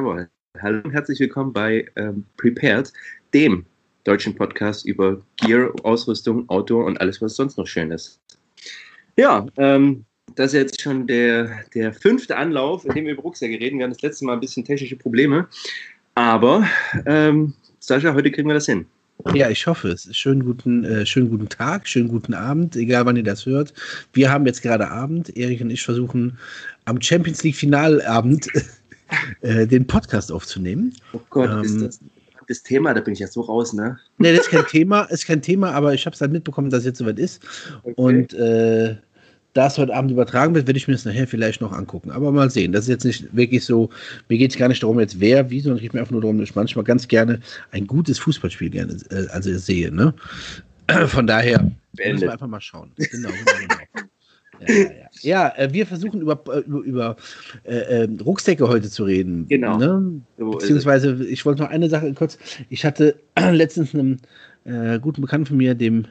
Jawohl. Hallo und herzlich willkommen bei ähm, Prepared, dem deutschen Podcast über Gear, Ausrüstung, Outdoor und alles, was sonst noch schön ist. Ja, ähm, das ist jetzt schon der, der fünfte Anlauf, in dem wir über Rucksäcke reden. Wir hatten das letzte Mal ein bisschen technische Probleme. Aber, ähm, Sascha, heute kriegen wir das hin. Ja, ich hoffe es. Schönen guten, äh, schönen guten Tag, schönen guten Abend, egal wann ihr das hört. Wir haben jetzt gerade Abend. Erik und ich versuchen am Champions League Finalabend äh, den Podcast aufzunehmen. Oh Gott, ähm, ist das das Thema? Da bin ich ja so raus, ne? Nee, das ist kein Thema, ist kein Thema, aber ich habe es halt mitbekommen, dass es jetzt soweit ist. Okay. Und äh, da es heute Abend übertragen wird, werde ich mir das nachher vielleicht noch angucken. Aber mal sehen. Das ist jetzt nicht wirklich so, mir geht es gar nicht darum, jetzt wer, wie, sondern es geht mir einfach nur darum, dass ich manchmal ganz gerne ein gutes Fußballspiel gerne äh, also sehe. Ne? Von daher Beendet. müssen wir einfach mal schauen. Genau, genau, genau. Ja, ja, äh, wir versuchen über, äh, über, über äh, ähm, Rucksäcke heute zu reden. Genau. Ne? Beziehungsweise, ich wollte noch eine Sache kurz. Ich hatte letztens einen äh, guten Bekannten von mir, dem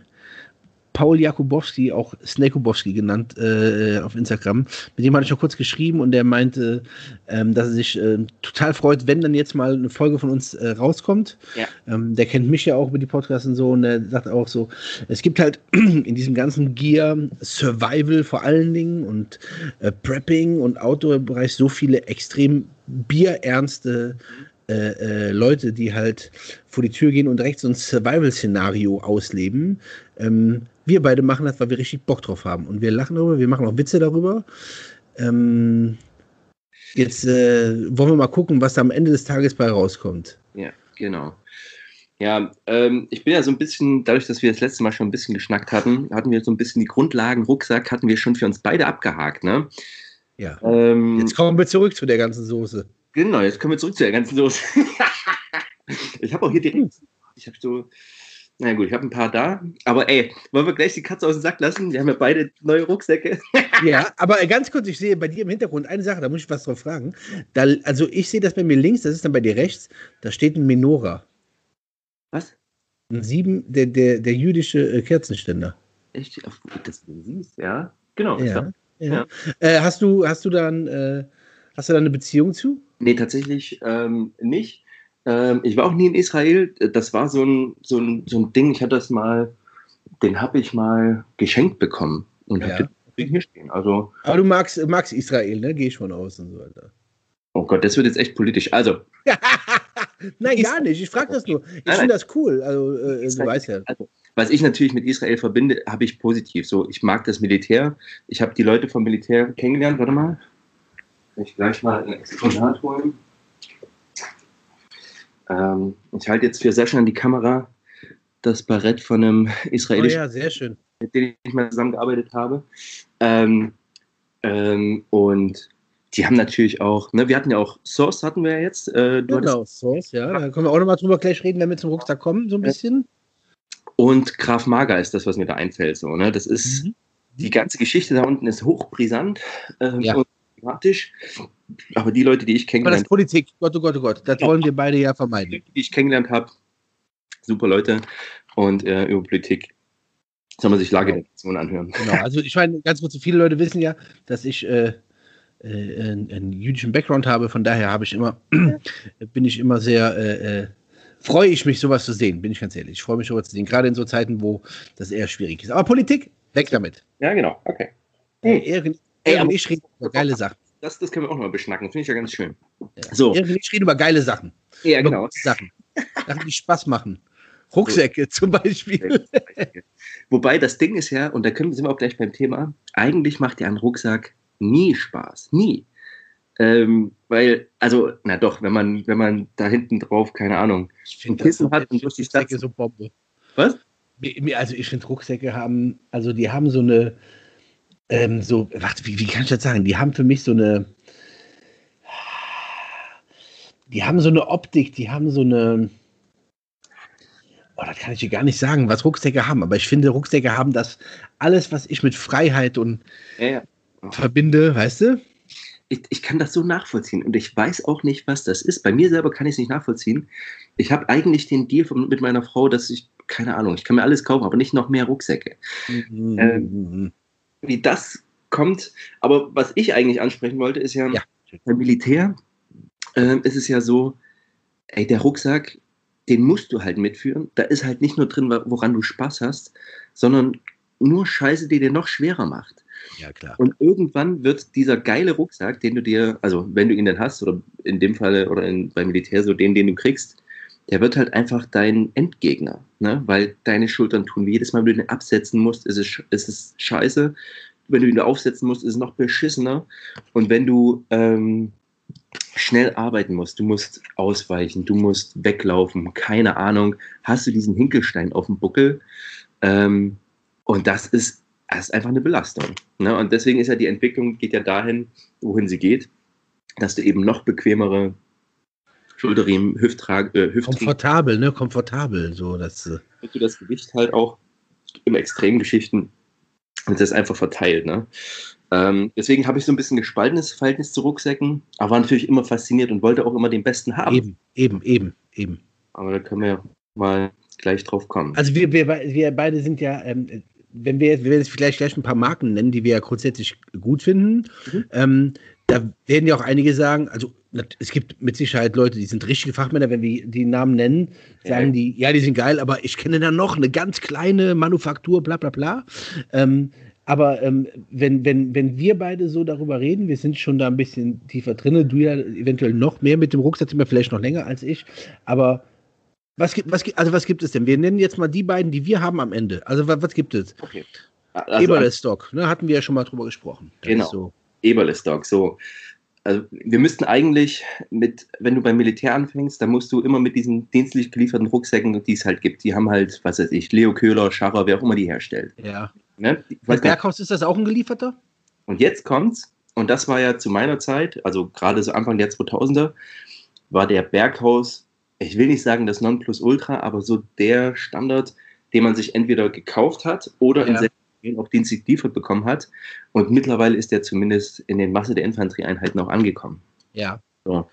Paul Jakubowski, auch Snakubowski genannt äh, auf Instagram. Mit dem hatte ich noch kurz geschrieben und der meinte, ähm, dass er sich äh, total freut, wenn dann jetzt mal eine Folge von uns äh, rauskommt. Ja. Ähm, der kennt mich ja auch über die Podcasts und so und der sagt auch so, es gibt halt in diesem ganzen Gear Survival vor allen Dingen und äh, Prepping und Outdoor-Bereich so viele extrem bierernste äh, äh, Leute, die halt vor die Tür gehen und direkt so ein Survival-Szenario ausleben. Ähm, wir beide machen das, weil wir richtig Bock drauf haben. Und wir lachen darüber, wir machen auch Witze darüber. Ähm, jetzt äh, wollen wir mal gucken, was da am Ende des Tages bei rauskommt. Ja, genau. Ja, ähm, ich bin ja so ein bisschen, dadurch, dass wir das letzte Mal schon ein bisschen geschnackt hatten, hatten wir so ein bisschen die Grundlagen, Rucksack hatten wir schon für uns beide abgehakt, ne? Ja. Ähm, jetzt kommen wir zurück zu der ganzen Soße. Genau, jetzt kommen wir zurück zu der ganzen Soße. ich habe auch hier direkt, ich habe so, na gut, ich habe ein paar da. Aber ey, wollen wir gleich die Katze aus dem Sack lassen? Wir haben ja beide neue Rucksäcke. ja, aber ganz kurz, ich sehe bei dir im Hintergrund eine Sache, da muss ich was drauf fragen. Da, also ich sehe das bei mir links, das ist dann bei dir rechts, da steht ein Menora. Was? Ein sieben, der, der, der jüdische äh, Kerzenständer. Echt? Auf, das du siehst, ja. Genau. Ja. ja. ja. Äh, hast du, hast du dann, äh, hast du da eine Beziehung zu? Nee, tatsächlich ähm, nicht. Ähm, ich war auch nie in Israel. Das war so ein, so ein, so ein Ding, ich hatte das mal, den habe ich mal geschenkt bekommen und ja. habe den hier stehen. Also, Aber du magst, magst Israel, ne? Gehe ich von aus und so weiter. Oh Gott, das wird jetzt echt politisch. Also. nein, gar nicht. Ich frage das nur. Ich finde das cool. Also, äh, du weißt ja. Also, was ich natürlich mit Israel verbinde, habe ich positiv. So, ich mag das Militär. Ich habe die Leute vom Militär kennengelernt. Warte mal. Ich gleich mal ein Exponat holen. Ähm, ich halte jetzt für Sascha an die Kamera das Barett von einem israelischen, oh ja, sehr schön. mit dem ich mal zusammengearbeitet habe. Ähm, ähm, und die haben natürlich auch, ne, wir hatten ja auch Source, hatten wir ja jetzt. Äh, genau, Source, ja. Da können wir auch nochmal drüber gleich reden, wenn wir zum Rucksack kommen, so ein bisschen. Und Graf Mager ist das, was mir da einfällt. So, ne? Das ist, mhm. die ganze Geschichte da unten ist hochbrisant ähm, ja. und dramatisch. Aber die Leute, die ich kennengelernt habe. Aber das Politik, Gott, oh Gott, oh Gott, das ja. wollen wir beide ja vermeiden. Die, die ich kennengelernt habe, super Leute. Und äh, über Politik soll man sich Lagedetektion anhören. Genau, also ich meine, ganz kurz, viele Leute wissen ja, dass ich äh, äh, einen, einen, jüdischen Background habe, von daher habe ich immer, bin ich immer sehr, äh, äh, freue ich mich, sowas zu sehen, bin ich ganz ehrlich. Ich freue mich, sowas zu sehen, gerade in so Zeiten, wo das eher schwierig ist. Aber Politik, weg damit. Ja, genau, okay. Hey, Ehren, Ehren, ich rede über geile Sachen das, das können wir auch mal beschnacken. Finde ich ja ganz schön. Ja. So. Wir reden über geile Sachen. Ja, genau. Sachen. Sachen, die Spaß machen. Rucksäcke so. zum Beispiel. Wobei das Ding ist ja, und da können, sind wir auch gleich beim Thema, eigentlich macht ja ein Rucksack nie Spaß. Nie. Ähm, weil, also, na doch, wenn man, wenn man da hinten drauf, keine Ahnung, ein Kissen hat und durch die Stadt. so Bombe. Was? Also ich finde Rucksäcke haben, also die haben so eine, ähm, so, warte, wie, wie kann ich das sagen? Die haben für mich so eine, die haben so eine Optik, die haben so eine, oh, das kann ich dir gar nicht sagen, was Rucksäcke haben, aber ich finde, Rucksäcke haben das alles, was ich mit Freiheit und ja, ja. verbinde, weißt du? Ich, ich, kann das so nachvollziehen und ich weiß auch nicht, was das ist. Bei mir selber kann ich es nicht nachvollziehen. Ich habe eigentlich den Deal von, mit meiner Frau, dass ich, keine Ahnung, ich kann mir alles kaufen, aber nicht noch mehr Rucksäcke. Mhm. Ähm, wie das kommt. Aber was ich eigentlich ansprechen wollte, ist ja, ja. beim Militär ähm, ist es ja so, ey, der Rucksack, den musst du halt mitführen. Da ist halt nicht nur drin, woran du Spaß hast, sondern nur Scheiße, die dir noch schwerer macht. Ja, klar. Und irgendwann wird dieser geile Rucksack, den du dir, also wenn du ihn denn hast, oder in dem Fall, oder in, beim Militär so den, den du kriegst, der wird halt einfach dein Endgegner, ne? weil deine Schultern tun weh. Jedes Mal, wenn du den absetzen musst, ist es, ist es scheiße. Wenn du ihn aufsetzen musst, ist es noch beschissener. Und wenn du ähm, schnell arbeiten musst, du musst ausweichen, du musst weglaufen, keine Ahnung, hast du diesen Hinkelstein auf dem Buckel. Ähm, und das ist, das ist einfach eine Belastung. Ne? Und deswegen ist ja die Entwicklung, geht ja dahin, wohin sie geht, dass du eben noch bequemere Schulterriemen, Hüfttrag, äh, Hüft Komfortabel, ne? Komfortabel, so dass. Äh du das Gewicht halt auch im Extremgeschichten und das einfach verteilt, ne? Ähm, deswegen habe ich so ein bisschen gespaltenes Verhältnis zu Rucksäcken, aber war natürlich immer fasziniert und wollte auch immer den besten haben. Eben, eben, eben, eben. Aber da können wir ja mal gleich drauf kommen. Also wir, wir, wir beide sind ja, ähm, wenn wir, wir werden jetzt vielleicht gleich ein paar Marken nennen, die wir ja grundsätzlich gut finden. Mhm. Ähm, da werden ja auch einige sagen, also es gibt mit Sicherheit Leute, die sind richtige Fachmänner, wenn wir die Namen nennen, sagen ja. die, ja, die sind geil, aber ich kenne da noch eine ganz kleine Manufaktur, bla bla bla. Ähm, aber ähm, wenn, wenn, wenn wir beide so darüber reden, wir sind schon da ein bisschen tiefer drin, du ja eventuell noch mehr mit dem Rucksack, immer vielleicht noch länger als ich, aber was gibt, was, also was gibt es denn? Wir nennen jetzt mal die beiden, die wir haben am Ende. Also was, was gibt es? Okay. Also, Eberle-Stock, ne, hatten wir ja schon mal drüber gesprochen. Das genau. So. Eberle-Stock, so. Also wir müssten eigentlich mit, wenn du beim Militär anfängst, dann musst du immer mit diesen dienstlich gelieferten Rucksäcken, die es halt gibt, die haben halt, was weiß ich, Leo Köhler, Scharrer, wer auch immer die herstellt. Ja. Ne? Bei Berghaus ist das auch ein gelieferter? Und jetzt kommt's, und das war ja zu meiner Zeit, also gerade so Anfang der 2000er, war der Berghaus, ich will nicht sagen das Nonplusultra, aber so der Standard, den man sich entweder gekauft hat oder ja. in auch dienstlich geliefert bekommen hat. Und mittlerweile ist er zumindest in den Masse der Infanterieeinheiten auch angekommen. Ja. So.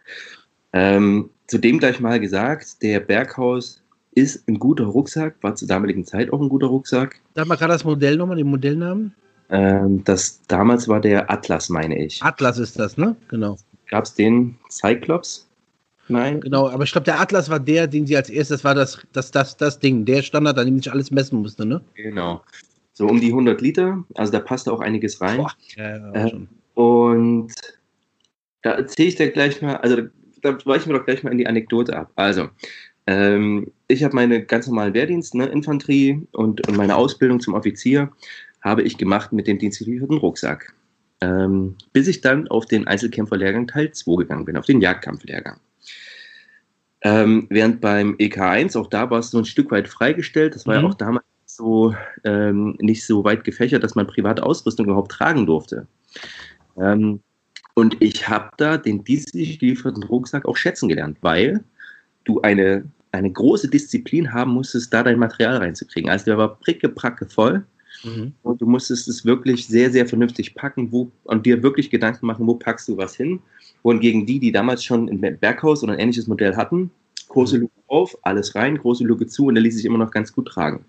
Ähm, zudem gleich mal gesagt, der Berghaus ist ein guter Rucksack, war zur damaligen Zeit auch ein guter Rucksack. Sag mal gerade das Modell nochmal, den Modellnamen. Ähm, das damals war der Atlas, meine ich. Atlas ist das, ne? Genau. Gab es den Cyclops? Nein. Genau, aber ich glaube, der Atlas war der, den sie als erstes, das war das, das, das, das Ding, der Standard, an dem sich alles messen musste, ne? Genau so um die 100 Liter. Also da passt auch einiges rein. Boah, ja, ja, äh, und da erzähle ich dir gleich mal, also da weichen wir doch gleich mal in die Anekdote ab. Also, ähm, ich habe meine ganz normalen Wehrdienst, ne, Infanterie und, und meine Ausbildung zum Offizier habe ich gemacht mit dem dienstgelieferten Rucksack. Ähm, bis ich dann auf den Einzelkämpferlehrgang Teil 2 gegangen bin, auf den Jagdkampflehrgang. Ähm, während beim EK1, auch da war es so ein Stück weit freigestellt, das war mhm. ja auch damals so ähm, nicht so weit gefächert, dass man private Ausrüstung überhaupt tragen durfte. Ähm, und ich habe da den dienstlich gelieferten Rucksack auch schätzen gelernt, weil du eine, eine große Disziplin haben musstest, da dein Material reinzukriegen. Also der war pricke, pracke voll. Mhm. Und du musstest es wirklich sehr, sehr vernünftig packen wo, und dir wirklich Gedanken machen, wo packst du was hin. Wohingegen die, die damals schon ein Berghaus oder ein ähnliches Modell hatten, große mhm. Luke auf, alles rein, große Luke zu und der ließ sich immer noch ganz gut tragen.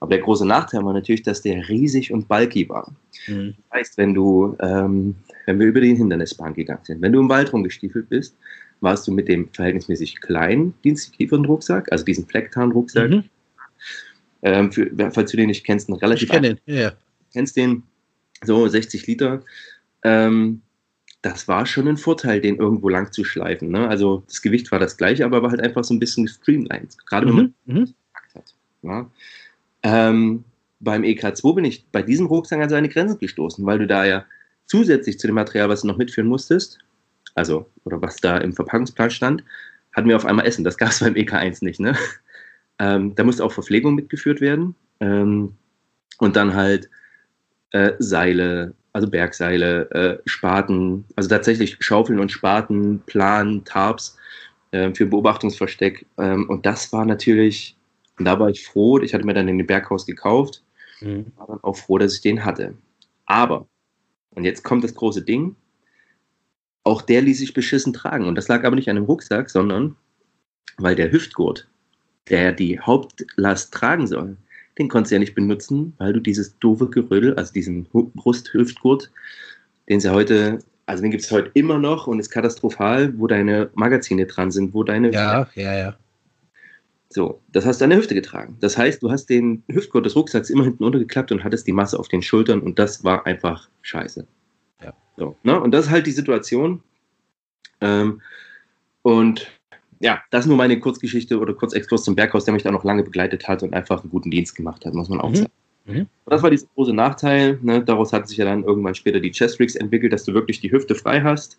Aber der große Nachteil war natürlich, dass der riesig und bulky war. Mhm. Das heißt, wenn du, ähm, wenn wir über den Hindernisbahn gegangen sind, wenn du im Wald rumgestiefelt bist, warst du mit dem verhältnismäßig kleinen dienstlichen Rucksack, also diesen Flecktarn-Rucksack, mhm. ähm, für, falls du den nicht kennst, ein relativ. Ich kenne den, ja. Kennst den, so 60 Liter. Ähm, das war schon ein Vorteil, den irgendwo lang zu schleifen. Ne? Also das Gewicht war das gleiche, aber war halt einfach so ein bisschen gestreamlined. Gerade wenn mhm. man mhm. hat. Ja? Ähm, beim EK2 bin ich bei diesem Rucksack an seine Grenzen gestoßen, weil du da ja zusätzlich zu dem Material, was du noch mitführen musstest, also, oder was da im Verpackungsplan stand, hatten wir auf einmal Essen. Das gab es beim EK1 nicht, ne? Ähm, da musste auch Verpflegung mitgeführt werden. Ähm, und dann halt äh, Seile, also Bergseile, äh, Spaten, also tatsächlich Schaufeln und Spaten, Plan, Tarps äh, für Beobachtungsversteck. Ähm, und das war natürlich und da war ich froh, ich hatte mir dann den Berghaus gekauft, mhm. war dann auch froh, dass ich den hatte. Aber, und jetzt kommt das große Ding, auch der ließ sich beschissen tragen. Und das lag aber nicht an dem Rucksack, sondern weil der Hüftgurt, der die Hauptlast tragen soll, den konntest du ja nicht benutzen, weil du dieses doofe Gerödel, also diesen Brusthüftgurt, den es ja heute also den gibt es heute immer noch und ist katastrophal, wo deine Magazine dran sind, wo deine. Ja, ja, ja. So, das hast du an der Hüfte getragen. Das heißt, du hast den Hüftgurt des Rucksacks immer hinten untergeklappt und hattest die Masse auf den Schultern und das war einfach scheiße. Ja. So, ne? Und das ist halt die Situation. Ähm, und ja, das ist nur meine Kurzgeschichte oder Kurzexkurs zum Berghaus, der mich da noch lange begleitet hat und einfach einen guten Dienst gemacht hat, muss man auch Mhm. sagen. Mhm. Das war dieser große Nachteil. Ne? Daraus hat sich ja dann irgendwann später die Chest Rigs entwickelt, dass du wirklich die Hüfte frei hast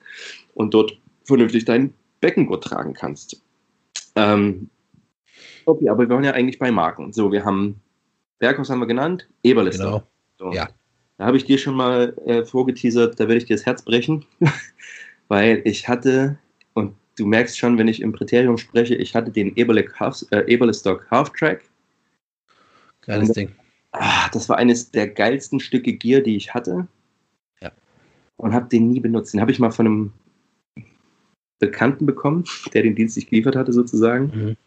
und dort vernünftig deinen Beckengurt tragen kannst. Ähm, okay, aber wir waren ja eigentlich bei Marken. So, wir haben Berghaus haben wir genannt, Eberlister. Genau. So. Ja. Da habe ich dir schon mal äh, vorgeteasert, da werde ich dir das Herz brechen, weil ich hatte, und du merkst schon, wenn ich im Präterium spreche, ich hatte den Eberle Half, äh, Eberlestock Half Track. Geiles Ding. Ah, das war eines der geilsten Stücke Gear, die ich hatte. Ja. Und habe den nie benutzt. Den habe ich mal von einem Bekannten bekommen, der den Dienst nicht geliefert hatte, sozusagen. Mhm.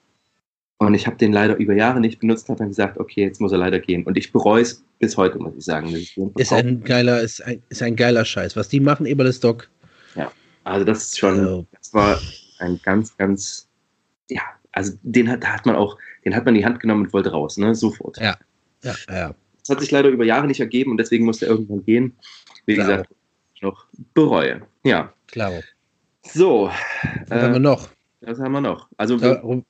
Und ich habe den leider über Jahre nicht benutzt, habe dann gesagt, okay, jetzt muss er leider gehen. Und ich bereue es bis heute, muss ich sagen. Ist ein geiler, ist ein, ist ein geiler Scheiß. Was die machen, Eberlestock. Also das ist schon, Also- das war ein ganz, ganz, ja, also den hat, da hat man auch, den hat man in die Hand genommen und wollte raus, ne, sofort. Ja. Ja, ja. Das hat sich leider über Jahre nicht ergeben und deswegen musste er irgendwann gehen. Wie Klar. gesagt, ich noch bereue. Ja, Klar. so, Was haben wir äh, noch? was haben wir noch? Also, worum-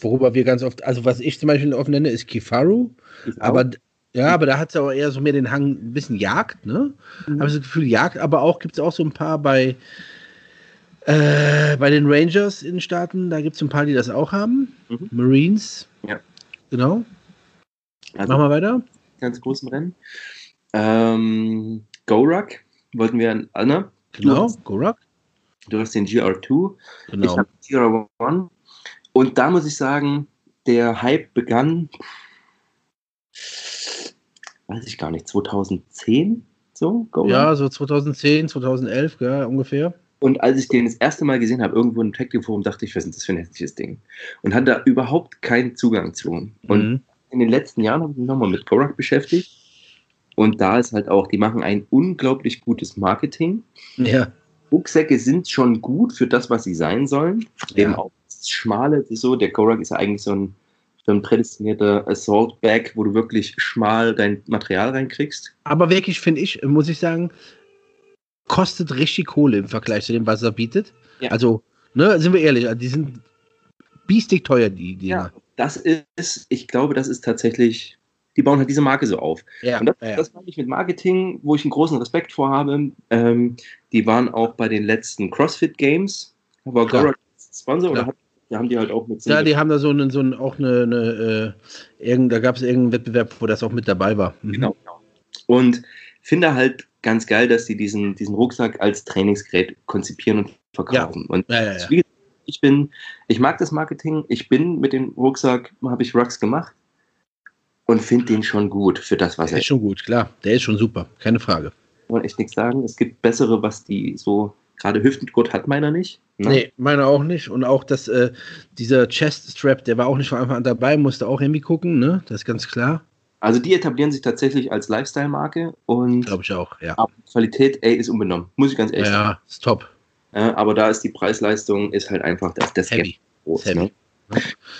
worüber wir ganz oft, also was ich zum Beispiel oft nenne, ist Kifaru. ich Aber ja, aber da hat es auch eher so mehr den Hang, ein bisschen Jagd, ne? Mhm. Habe ich das Gefühl, Jagd, aber auch gibt es auch so ein paar bei, äh, bei den Rangers in den Staaten, da gibt es ein paar, die das auch haben. Mhm. Marines. Ja. Genau. also, Machen wir weiter. ganz großen Rennen. Ähm, Gorak wollten wir an Anna. Genau, hast- Gorak. Du hast den GR2. Ich Genau. habe Tira One. Und da muss ich sagen, der Hype begann, weiß ich gar nicht, 2010 so, Ja, so 2010, 2011, ja, ungefähr. Und als ich den das erste Mal gesehen habe, irgendwo im Tactical Forum, dachte ich, was ist das für ein hässliches Ding? Und hatte da überhaupt keinen Zugang zu. Und Mhm. in den letzten Jahren habe ich mich nochmal mit Korak beschäftigt. Und da ist halt auch, die machen ein unglaublich gutes Marketing. Ja, Rucksäcke sind schon gut für das, was sie sein sollen. Ja. Eben auch Schmale, so. Der Korak ist ja eigentlich so ein, so ein prädestinierter Assault Bag, wo du wirklich schmal dein Material reinkriegst. aber wirklich finde ich, muss ich sagen, kostet richtig Kohle im Vergleich zu dem, was er bietet. Ja. Also, ne, sind wir ehrlich, die sind biestig teuer, die Dinger. Das ist, ich glaube, das ist tatsächlich, die bauen halt diese Marke so auf. Ja, Und das, ja, ja. das meine ich mit Marketing, wo ich einen großen Respekt vor habe. Ähm, die waren auch bei den letzten CrossFit Games. War. Gorak Sponsor oder hat, da haben die halt auch mit Ja, die haben da so einen, so einen auch eine, eine äh, irgend, da gab es irgendeinen Wettbewerb, wo das auch mit dabei war. Mhm. Genau, genau. Und finde halt ganz geil, dass die diesen, diesen Rucksack als Trainingsgerät konzipieren und verkaufen. Und Ja, ja, ja. wie gesagt, ich bin, ich mag das Marketing, ich bin mit dem Rucksack, habe ich Rucks gemacht und finde den schon gut für das, was Der er ist schon gut, klar. Der ist schon super, keine Frage. Man echt nichts sagen. Es gibt bessere, was die so, gerade Hüftengurt hat meiner nicht. Ne? Nee, meine auch nicht. Und auch das, äh, dieser Chest-Strap, der war auch nicht von Anfang an dabei, musste auch irgendwie gucken, ne? Das ist ganz klar. Also die etablieren sich tatsächlich als Lifestyle-Marke und Glaube ich auch, ja. Qualität, ey, ist unbenommen. Muss ich ganz Ja, ehrlich sagen. ja, ist top. Äh, aber da ist die Preisleistung ist halt einfach das, das Heavy. groß, Heavy. ne?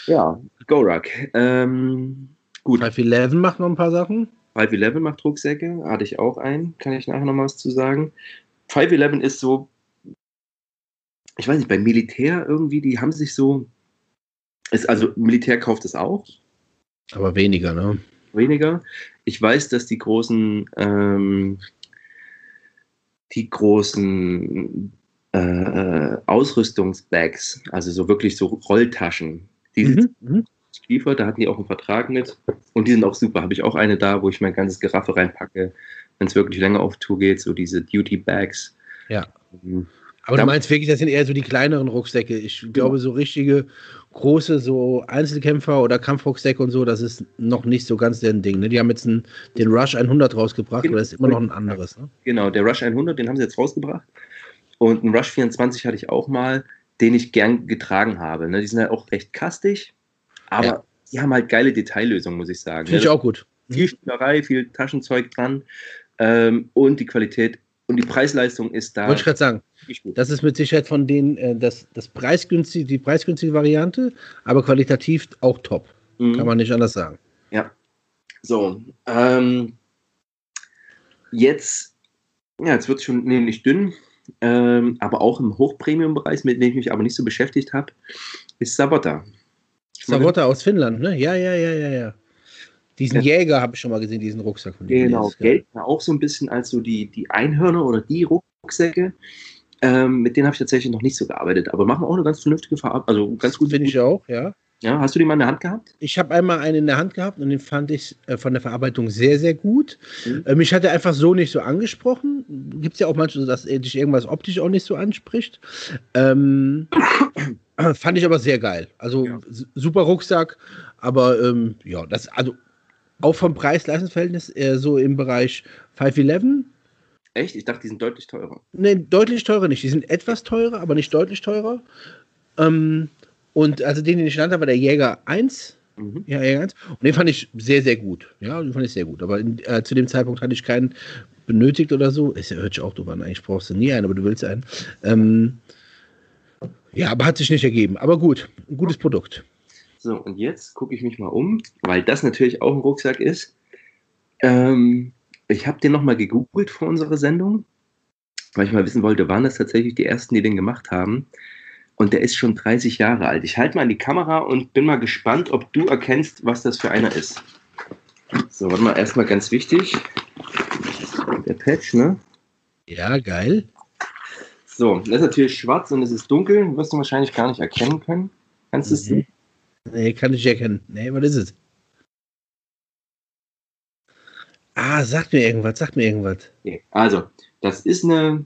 Ja, Gorak. Ähm, gut, 511 macht noch ein paar Sachen. 511 macht Rucksäcke, hatte ich auch einen, kann ich nachher noch was zu sagen. 511 ist so, ich weiß nicht, beim Militär irgendwie, die haben sich so, ist, also Militär kauft es auch, Aber weniger, ne? weniger. Ich weiß, dass die großen, ähm, die großen äh, Ausrüstungsbags, also so wirklich so Rolltaschen, die sind Mhm. Mhm. da hatten die auch einen Vertrag mit und die sind auch super. Habe ich auch eine da, wo ich mein ganzes Geraffe reinpacke, wenn es wirklich länger auf Tour geht, so diese Duty Bags. Ja. Ähm, Aber Da- du meinst wirklich, das sind eher so die kleineren Rucksäcke. Ich glaube, so richtige große, so Einzelkämpfer oder Kampfrucksäcke und so, das ist noch nicht so ganz deren Ding. Ne? Die haben jetzt einen, den Rush 100 rausgebracht, Genau. aber das ist immer noch ein anderes. Ne? Genau, der Rush 100, den haben sie jetzt rausgebracht. Und einen Rush 24 hatte ich auch mal, den ich gern getragen habe. Ne? Die sind halt auch recht kastig, aber Ja. die haben halt geile Detaillösungen, muss ich sagen. Finde ich Ne? auch gut. Viel Spielerei, viel Taschenzeug dran ähm, und die Qualität und die Preisleistung ist da. Wollte ich gerade sagen. Das ist mit Sicherheit von denen äh, das, das preisgünstige, die preisgünstige Variante, aber qualitativ auch top. Mhm. Kann man nicht anders sagen. Ja. So. Ähm, jetzt, ja, jetzt wird es schon nämlich dünn, ähm, aber auch im Hochpremium-Bereich, mit dem ich mich aber nicht so beschäftigt habe, ist Savotta. Savotta aus Finnland, ne? Ja, ja, ja, ja, ja. Diesen ja. Jäger habe ich schon mal gesehen, diesen Rucksack von dem. Genau, gelten auch so ein bisschen als so die, die Einhörner oder die Rucksäcke. Ähm, mit denen habe ich tatsächlich noch nicht so gearbeitet, aber machen auch eine ganz vernünftige Farbe. Also ganz gut. Finde ich auch, ja. Ja, hast du die mal in der Hand gehabt? Ich habe einmal einen in der Hand gehabt und den fand ich äh, von der Verarbeitung sehr, sehr gut. Mhm. Äh, mich hat er einfach so nicht so angesprochen. Gibt es ja auch manchmal, dass er dich irgendwas optisch auch nicht so anspricht. Ähm, fand ich aber sehr geil. Also ja. super Rucksack, aber ähm, ja, das, also auch vom Preis-Leistungsverhältnis äh, so im Bereich 511 Echt? Ich dachte, die sind deutlich teurer. Nee, deutlich teurer nicht. Die sind etwas teurer, aber nicht deutlich teurer. Ähm, und also den, den ich genannt habe, war der Jäger 1. Mhm. Ja, Jäger 1. Und den fand ich sehr, sehr gut. Ja, den fand ich sehr gut. Aber in, äh, zu dem Zeitpunkt hatte ich keinen benötigt oder so. Ist ja, hört sich auch drüber an. Eigentlich brauchst du nie einen, aber du willst einen. Ähm, ja, aber hat sich nicht ergeben. Aber gut, ein gutes Produkt. So, und jetzt gucke ich mich mal um, weil das natürlich auch ein Rucksack ist. Ähm, ich habe den nochmal gegoogelt vor unserer Sendung, weil ich mal wissen wollte, waren das tatsächlich die ersten, die den gemacht haben. Und der ist schon 30 Jahre alt. Ich halte mal an die Kamera und bin mal gespannt, ob du erkennst, was das für einer ist. So, warte mal, erstmal ganz wichtig. Der Patch, ne? Ja, geil. So, das ist natürlich schwarz und es ist dunkel. Wirst du wahrscheinlich gar nicht erkennen können. Kannst du es sehen? Nee, kann ich erkennen. Nee, was ist es? Ah, sagt mir irgendwas, sagt mir irgendwas. Also, das ist eine.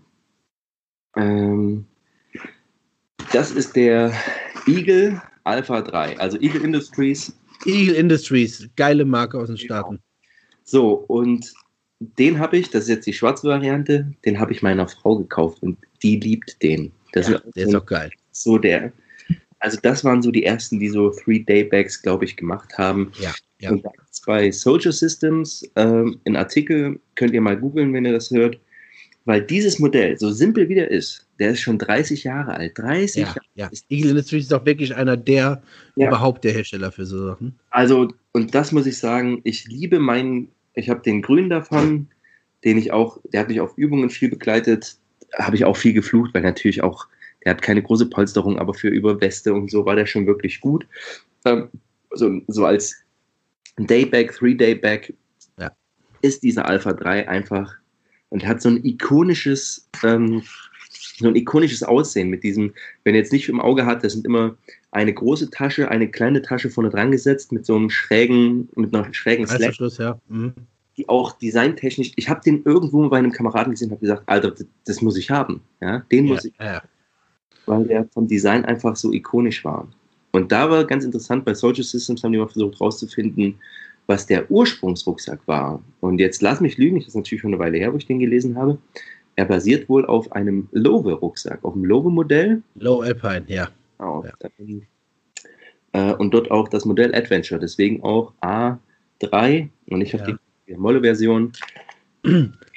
Ähm, das ist der Eagle Alpha 3, also Eagle Industries. Eagle Industries, geile Marke aus den genau. Staaten. So, und den habe ich, das ist jetzt die schwarze Variante, den habe ich meiner Frau gekauft und die liebt den. Das ja, ist der ist auch geil. So der, also das waren so die ersten, die so Three-Day-Bags, glaube ich, gemacht haben. Ja, ja. Und bei Soldier Systems, ähm, ein Artikel, könnt ihr mal googeln, wenn ihr das hört, weil dieses Modell, so simpel wie der ist, der ist schon 30 Jahre alt. 30 ja, Jahre. Ja. Eagle Industries ist auch wirklich einer der, ja. überhaupt der Hersteller für so Sachen. Also, und das muss ich sagen, ich liebe meinen, ich habe den grünen davon, den ich auch, der hat mich auf Übungen viel begleitet, habe ich auch viel geflucht, weil natürlich auch der hat keine große Polsterung, aber für über Weste und so war der schon wirklich gut. Ähm, so, so als Dayback, Three-Day-Back ja. ist dieser Alpha 3 einfach und hat so ein ikonisches, ähm, so ein ikonisches Aussehen mit diesem, wenn ihr jetzt nicht im Auge hat, das sind immer eine große Tasche, eine kleine Tasche vorne dran gesetzt mit so einem schrägen, mit einer schrägen Slack. Ja. Mhm. Die auch designtechnisch, ich habe den irgendwo bei einem Kameraden gesehen und habe gesagt, Alter, das, das, muss ich haben. Ja, den ja, muss ich. Ja weil der vom Design einfach so ikonisch war. Und da war ganz interessant, bei Soldier Systems haben die mal versucht herauszufinden, was der Ursprungsrucksack war. Und jetzt lass mich lügen, das ist natürlich schon eine Weile her, wo ich den gelesen habe. Er basiert wohl auf einem Lowe-Rucksack, auf dem Lowe-Modell. Low Alpine, ja. Oh, ja. Äh, und dort auch das Modell Adventure, deswegen auch A3 und ich habe ja. die Molle-Version.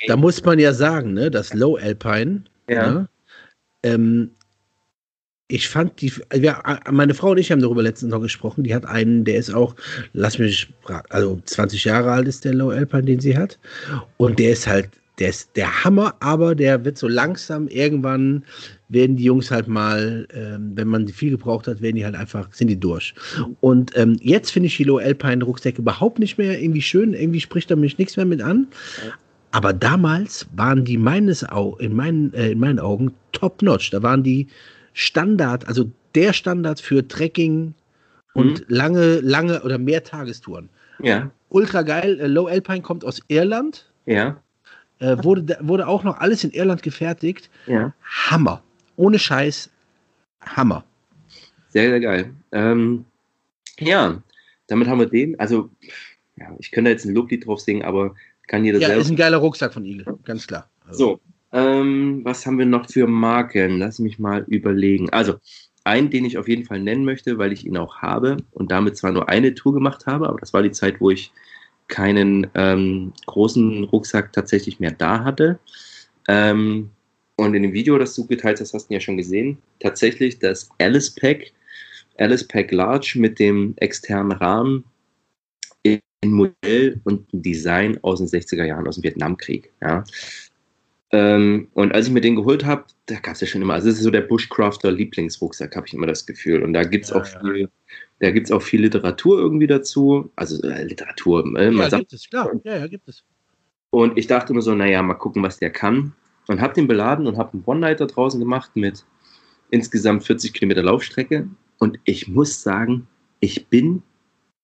Da muss man ja sagen, ne, das Low Alpine, ja. Ne, ähm, ich fand die, ja, meine Frau und ich haben darüber letztens noch gesprochen. Die hat einen, der ist auch, lass mich, also 20 Jahre alt ist der Low Alpine, den sie hat. Und der ist halt, der ist der Hammer, aber der wird so langsam irgendwann werden die Jungs halt mal, ähm, wenn man die viel gebraucht hat, werden die halt einfach, sind die durch. Und ähm, jetzt finde ich die Low Alpine Rucksäcke überhaupt nicht mehr irgendwie schön, irgendwie spricht da mich nichts mehr mit an. Aber damals waren die meines Au in, meinen, äh, in meinen Augen top notch. Da waren die Standard, also der Standard für Trekking und mhm. lange, lange oder mehr Tagestouren. Ja. Ultra geil. Äh, Low Alpine kommt aus Irland. Ja. Äh, wurde, wurde auch noch alles in Irland gefertigt. Ja. Hammer. Ohne Scheiß. Hammer. Sehr, sehr geil. Ähm, ja, damit haben wir den. Also, ja, ich könnte jetzt ein Loblied drauf singen, aber kann jeder ja, selber. ist ein geiler Rucksack von Eagle, ganz klar. Also. So, ähm, was haben wir noch für Marken? Lass mich mal überlegen. Also, einen, den ich auf jeden Fall nennen möchte, weil ich ihn auch habe und damit zwar nur eine Tour gemacht habe, aber das war die Zeit, wo ich keinen ähm, großen Rucksack tatsächlich mehr da hatte. Ähm, und in dem Video, das du geteilt hast, hast du ja schon gesehen, tatsächlich das Alice Pack, Alice Pack Large mit dem externen Rahmen in Modell und Design aus den 60er Jahren, aus dem Vietnamkrieg. Ja. Ähm, und als ich mir den geholt habe, da gab es ja schon immer, also das ist so der Bushcrafter Lieblingsrucksack, habe ich immer das Gefühl. Und da gibt es ja, auch ja. viel, da gibt es auch viel Literatur irgendwie dazu. Also äh, Literatur, äh, man ja, sagt, gibt es, klar. Ja, ja, gibt es. Und ich dachte immer so, naja, mal gucken, was der kann. Und habe den beladen und habe einen One-Nighter draußen gemacht mit insgesamt 40 Kilometer Laufstrecke. Und ich muss sagen, ich bin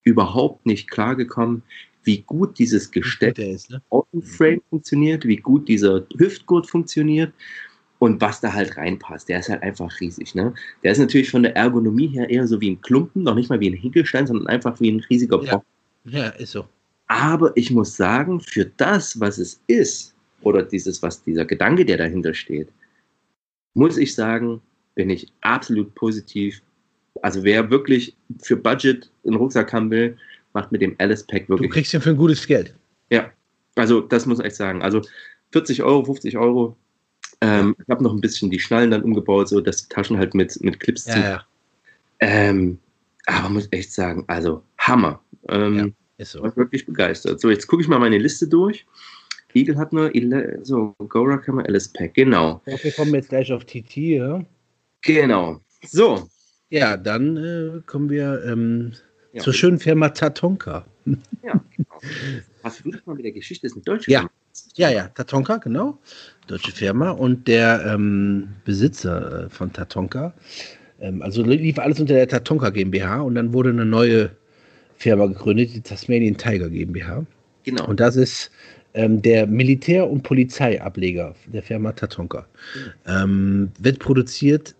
überhaupt nicht klargekommen, wie gut dieses Gestell ist, ne? Außenframe funktioniert, wie gut dieser Hüftgurt funktioniert und was da halt reinpasst. Der ist halt einfach riesig. Ne? Der ist natürlich von der Ergonomie her eher so wie ein Klumpen, noch nicht mal wie ein Hinkelstein, sondern einfach wie ein riesiger Brocken. Ja. ja, ist so. Aber ich muss sagen, für das, was es ist, oder dieses, was dieser Gedanke, der dahinter steht, muss ich sagen, bin ich absolut positiv. Also wer wirklich für Budget einen Rucksack haben will, macht mit dem Alice Pack wirklich. Du kriegst ihn für ein gutes Geld. Ja, also das muss ich echt sagen. Also 40 Euro, 50 Euro. Ähm, ich habe noch ein bisschen die Schnallen dann umgebaut, so dass die Taschen halt mit, mit Clips ja, Ja. Ähm, aber muss echt sagen, also Hammer. Ähm, ja, ist so. War wirklich begeistert. So, jetzt gucke ich mal meine Liste durch. Eagle hat nur so Gora kann man Alice Pack, genau. Ja, wir kommen jetzt gleich auf TT, ja? Genau. So. Ja, dann äh, kommen wir ähm, ja. Zur schönen Firma Tatonka. Ja, genau. Hast du das mal mit der Geschichte? Das ist eine deutsche ja. Firma. Ja, ja, Tatonka, genau. Deutsche Firma. Und der ähm, Besitzer äh, von Tatonka, ähm, also lief alles unter der Tatonka GmbH und dann wurde eine neue Firma gegründet, die Tasmanian Tiger GmbH. Genau. Und das ist ähm, der Militär- und Polizeiableger der Firma Tatonka. Mhm. Ähm, wird produziert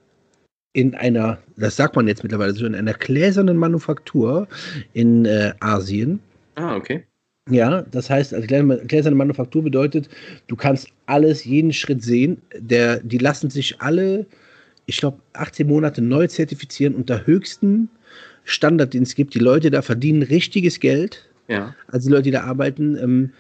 in einer, das sagt man jetzt mittlerweile so, in einer gläsernen Manufaktur in äh, Asien. Ah, okay. Ja, das heißt, also gläserne Manufaktur bedeutet, du kannst alles, jeden Schritt sehen. Der, die lassen sich alle, ich glaube, 18 Monate neu zertifizieren unter höchstem Standard, den es gibt. Die Leute da verdienen richtiges Geld. Ja. Also die Leute, die da arbeiten, ähm,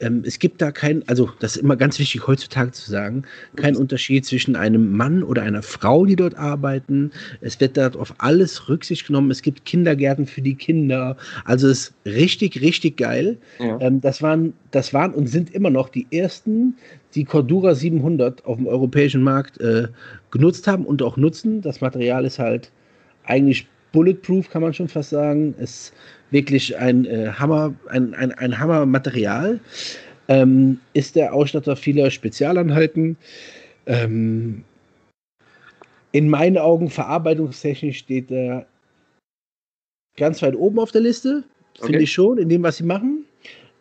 ähm, es gibt da kein, also das ist immer ganz wichtig heutzutage zu sagen, kein Unterschied zwischen einem Mann oder einer Frau, die dort arbeiten. Es wird dort auf alles Rücksicht genommen. Es gibt Kindergärten für die Kinder. Also es ist richtig, richtig geil. Ja. Ähm, das, waren, das waren und sind immer noch die ersten, die Cordura 700 auf dem europäischen Markt äh, genutzt haben und auch nutzen. Das Material ist halt eigentlich bulletproof, kann man schon fast sagen. Es wirklich ein äh, Hammer, ein, ein, ein Hammermaterial. Ähm, ist der Ausstatter vieler Spezialanhalten. Ähm, in meinen Augen verarbeitungstechnisch steht er ganz weit oben auf der Liste, finde okay. ich schon, in dem, was sie machen.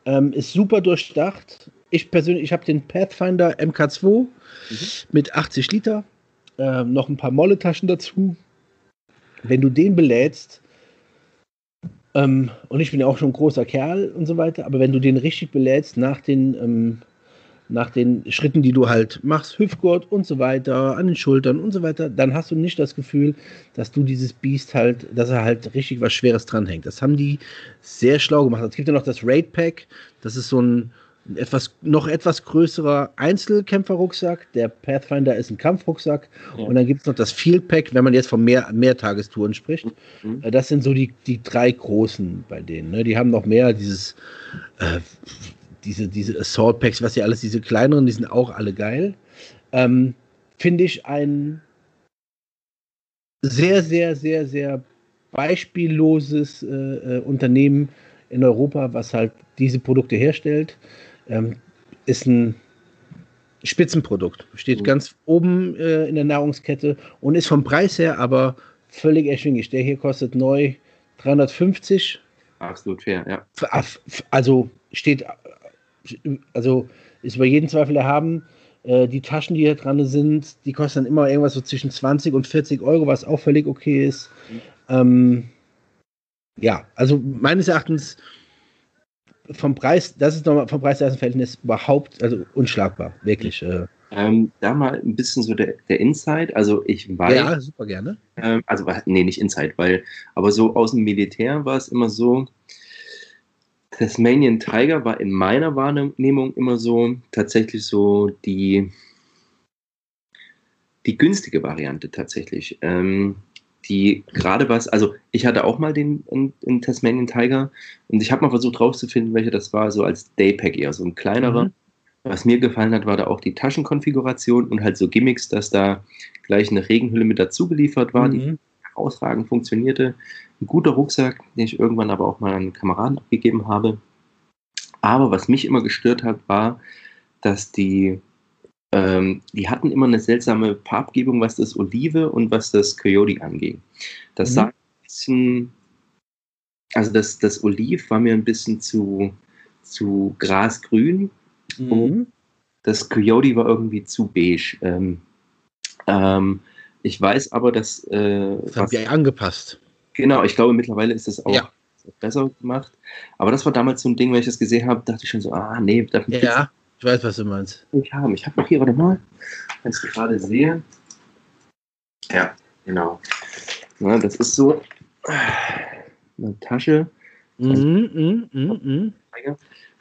Ähm, ist super durchdacht. Ich persönlich, ich habe den Pathfinder MK2 mhm. mit 80 Liter, äh, noch ein paar Molletaschen dazu. Wenn du den belädst, ähm, und ich bin ja auch schon ein großer Kerl und so weiter, aber wenn du den richtig belädst nach den, ähm, nach den Schritten, die du halt machst, Hüftgurt und so weiter, an den Schultern und so weiter, dann hast du nicht das Gefühl, dass du dieses Biest halt, dass er halt richtig was Schweres dranhängt. Das haben die sehr schlau gemacht. Es gibt ja noch das Raid Pack, das ist so ein etwas, noch etwas größerer Einzelkämpferrucksack. Der Pathfinder ist ein Kampfrucksack. Ja. Und dann gibt es noch das Field Pack, wenn man jetzt von mehr, Mehrtagestouren spricht. Mhm. Äh, das sind so die, die drei großen bei denen. Ne? Die haben noch mehr dieses, äh, diese, diese Assault Packs, was ja alles, diese kleineren, die sind auch alle geil. Ähm, Finde ich ein sehr, sehr, sehr, sehr beispielloses äh, äh Unternehmen in Europa, was halt diese Produkte herstellt ähm, ist ein Spitzenprodukt. Steht mhm. ganz oben äh, in der Nahrungskette und ist vom Preis her aber völlig erschwinglich. Der hier kostet neu 350. Absolut fair, ja. Also steht, also ist über jeden Zweifel erhaben. Äh, die Taschen, die hier dran sind, die kosten dann immer irgendwas so zwischen 20 und 40 Euro, was auch völlig okay ist. Mhm. Ähm, ja, also meines Erachtens vom Preis, das ist nochmal vom Preis-Leistungs-Verhältnis überhaupt, also unschlagbar, wirklich. Äh. Ähm, da mal ein bisschen so der, der Insight. Also ich weiß. Ja, super gerne. Ähm, also, nee, nicht Insight, weil, aber so aus dem Militär war es immer so, Tasmanian Tiger war in meiner Wahrnehmung immer so tatsächlich so die, die günstige Variante tatsächlich. Ähm, die gerade was, also ich hatte auch mal den, den Tasmanian Tiger und ich habe mal versucht rauszufinden, welcher das war, so als Daypack eher, so ein kleinerer. Mhm. Was mir gefallen hat, war da auch die Taschenkonfiguration und halt so Gimmicks, dass da gleich eine Regenhülle mit dazu geliefert war, mhm. die herausragend funktionierte. Ein guter Rucksack, den ich irgendwann aber auch mal an Kameraden abgegeben habe. Aber was mich immer gestört hat, war, dass die, ähm, die hatten immer eine seltsame Farbgebung, was das Olive und was das Coyote anging. Das mhm. sah ein bisschen, also das, das Oliv war mir ein bisschen zu, zu grasgrün. Mhm. das Coyote war irgendwie zu beige. Ähm, ähm, ich weiß aber, dass. Äh, das haben wir angepasst. Genau, ich glaube, mittlerweile ist das auch ja. besser gemacht. Aber das war damals so ein Ding, wenn ich das gesehen habe, dachte ich schon so, ah, nee, ich Ja, ich weiß, was du meinst. Ich habe, ich habe noch hier, warte mal, wenn ich gerade sehe. Ja, genau. Ja, das ist so eine Tasche. Mh, mh, mh.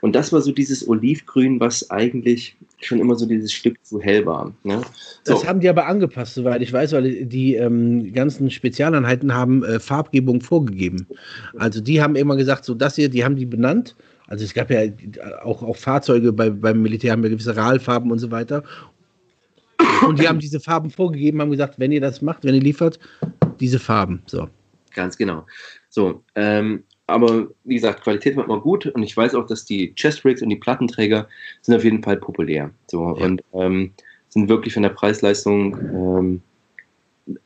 Und das war so dieses Olivgrün, was eigentlich schon immer so dieses Stück zu hell war. Ne? So. Das haben die aber angepasst, soweit ich weiß, weil die ähm, ganzen Spezialeinheiten haben äh, Farbgebung vorgegeben. Also die haben immer gesagt, so das hier, die haben die benannt. Also es gab ja auch, auch Fahrzeuge bei, beim Militär haben ja gewisse Rahlfarben und so weiter. Und die haben diese Farben vorgegeben, haben gesagt, wenn ihr das macht, wenn ihr liefert, diese Farben. So. Ganz genau. So, ähm, aber wie gesagt, Qualität war immer gut und ich weiß auch, dass die Chest Rigs und die Plattenträger sind auf jeden Fall populär. So ja. und ähm, sind wirklich von der Preisleistung ähm,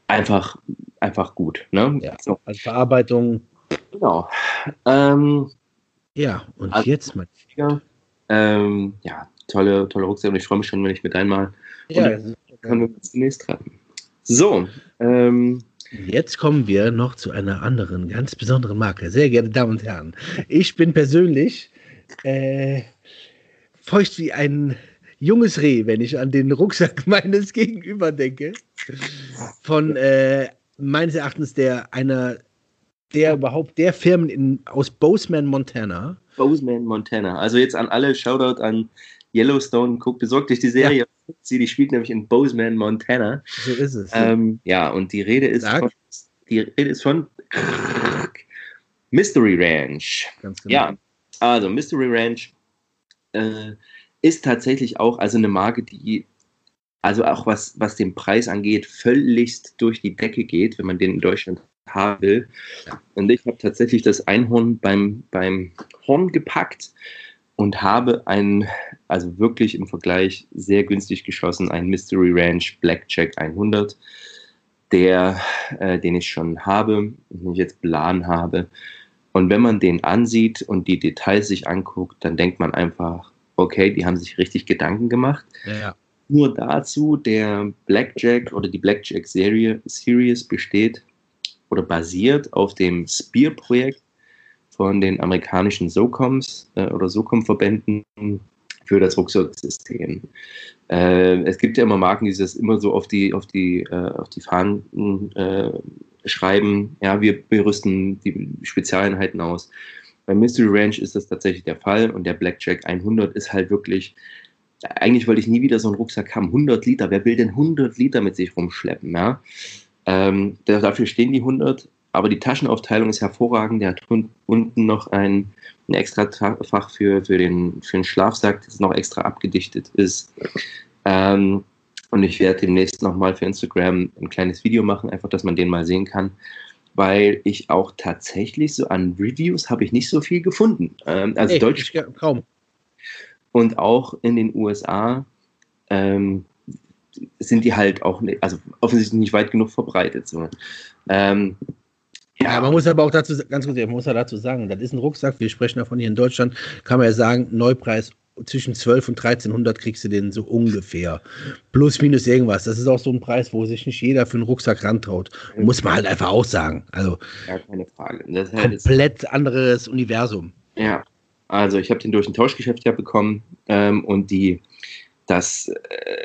einfach, einfach gut. Ne? Ja, so. Als Verarbeitung. Genau. Ähm, ja, und also, jetzt mal. Ähm, ja, tolle, tolle Rucksäcke und ich freue mich schon, wenn ich mit einmal. Ja, und dann können wir uns zunächst treffen. So, ähm, Jetzt kommen wir noch zu einer anderen, ganz besonderen Marke. Sehr geehrte Damen und Herren, ich bin persönlich äh, feucht wie ein junges Reh, wenn ich an den Rucksack meines Gegenüber denke. Von äh, meines Erachtens der einer der überhaupt der Firmen in, aus Bozeman, Montana. Bozeman, Montana. Also jetzt an alle Shoutout an Yellowstone. Guckt, besorgt euch die Serie. Ja. Sie, die spielt nämlich in Bozeman, Montana. So ist es. Ähm, ja, und die Rede ist von, die Rede ist von Mystery Ranch. Ganz genau. Ja, also Mystery Ranch äh, ist tatsächlich auch also eine Marke, die also auch was, was den Preis angeht, völligst durch die Decke geht, wenn man den in Deutschland haben will. Ja. Und ich habe tatsächlich das Einhorn beim, beim Horn gepackt und habe einen, also wirklich im Vergleich sehr günstig geschossen, einen Mystery Ranch Blackjack 100, der, äh, den ich schon habe, den ich jetzt beladen habe. Und wenn man den ansieht und die Details sich anguckt, dann denkt man einfach, okay, die haben sich richtig Gedanken gemacht. Ja. Nur dazu, der Blackjack oder die Blackjack Serie Series besteht oder basiert auf dem Spear-Projekt von den amerikanischen SOCOMs äh, oder SOCOM-Verbänden für das Rucksacksystem. Äh, es gibt ja immer Marken, die das immer so auf die, auf die, äh, auf die Fahnen äh, schreiben, ja, wir, wir rüsten die Spezialeinheiten aus. Bei Mystery Ranch ist das tatsächlich der Fall und der Blackjack 100 ist halt wirklich, eigentlich wollte ich nie wieder so einen Rucksack haben, 100 Liter, wer will denn 100 Liter mit sich rumschleppen, ja? Ähm, dafür stehen die 100, aber die Taschenaufteilung ist hervorragend. Der hat unten noch ein, ein extra Fach für, für, den, für den Schlafsack, das noch extra abgedichtet ist. Ähm, und ich werde demnächst nochmal für Instagram ein kleines Video machen, einfach, dass man den mal sehen kann. Weil ich auch tatsächlich so an Reviews habe ich nicht so viel gefunden. Ähm, also nee, Deutsch. Kaum. Und auch in den USA ähm, sind die halt auch, nicht, also offensichtlich nicht weit genug verbreitet. So. Ähm, ja, man muss aber auch dazu, ganz kurz, man muss ja dazu sagen, das ist ein Rucksack, wir sprechen davon hier in Deutschland, kann man ja sagen, Neupreis zwischen 12 und 1300 kriegst du den so ungefähr. Plus, minus irgendwas. Das ist auch so ein Preis, wo sich nicht jeder für einen Rucksack rantraut. Muss man halt einfach auch sagen. Also, ja, keine Frage. Das halt komplett anderes Universum. Ja, also ich habe den durch ein Tauschgeschäft ja bekommen ähm, und die, das, äh,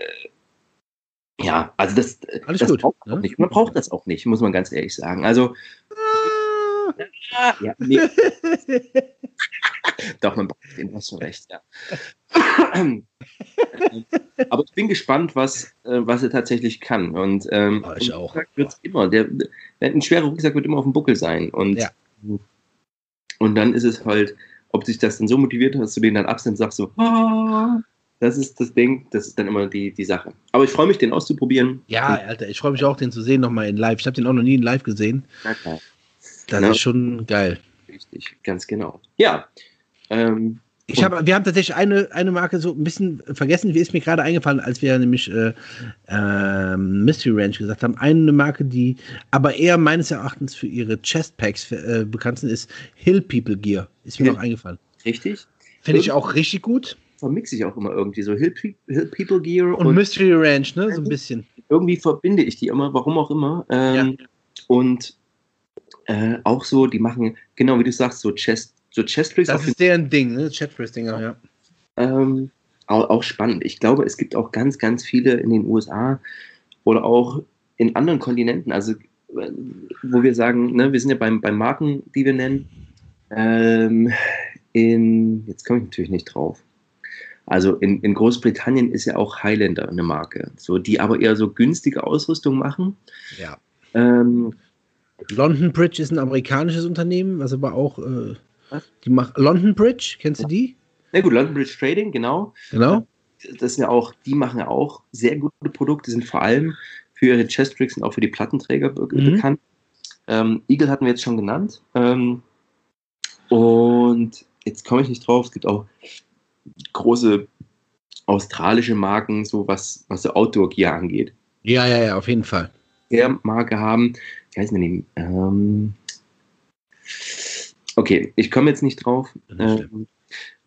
ja, also das, Alles das gut, braucht ne? nicht. Man braucht das auch nicht, muss man ganz ehrlich sagen. Also ja, nee. Doch, man braucht den, hast schon recht, ja. Aber ich bin gespannt, was, äh, was er tatsächlich kann. Und ähm, oh, ich auch. Wird's immer, der, der, ein schwerer Rucksack wird immer auf dem Buckel sein. Und, ja. und dann ist es halt, ob sich das dann so motiviert, dass du den dann absendest und sagst so, ah, das ist das Ding, das ist dann immer die, die Sache. Aber ich freue mich, den auszuprobieren. Ja, Alter, ich freue mich auch, den zu sehen nochmal in live. Ich habe den auch noch nie in live gesehen. Okay. Das ja. ist schon geil. Richtig, ganz genau. Ja. Ähm, ich hab, wir haben tatsächlich eine, eine Marke so ein bisschen vergessen, wie ist mir gerade eingefallen, als wir nämlich äh, äh, Mystery Ranch gesagt haben. Eine Marke, die aber eher meines Erachtens für ihre Chestpacks äh, bekannt sind, ist Hill People Gear. Ist mir Hill, noch eingefallen. Richtig. Finde ich auch richtig gut. Vermixe ich auch immer irgendwie so Hill, Hill People Gear und, und, Mystery Ranch, ne? So ein bisschen. Irgendwie verbinde ich die immer, warum auch immer. Ähm, ja. Und äh, auch so, die machen, genau wie du sagst, so Chest so Chestflix. Das ist deren Ding, ne? Chestflix-Dinger, ja. Ähm, auch, auch, spannend. Ich glaube, es gibt auch ganz, ganz viele in den USA oder auch in anderen Kontinenten, also wo wir sagen, ne, wir sind ja beim, beim Marken, die wir nennen. Ähm, in, jetzt komme ich natürlich nicht drauf. Also in, in Großbritannien ist ja auch Highlander eine Marke, so, die aber eher so günstige Ausrüstung machen. Ja. Ähm, London Bridge ist ein amerikanisches Unternehmen, was aber auch äh, die macht London Bridge, kennst du die? Na gut, London Bridge Trading, genau. Genau. Das sind ja auch, die machen ja auch sehr gute Produkte, sind vor allem für ihre Chest-Tricks und auch für die Plattenträger be mhm. bekannt. Ähm, Eagle hatten wir jetzt schon genannt. Ähm, und jetzt komme ich nicht drauf, es gibt auch große australische Marken, so was, was so Outdoor-Gear angeht. Ja, ja, ja, auf jeden Fall. Der Marke haben, wie heißen die? Ähm, Okay, ich komme jetzt nicht drauf. Ähm,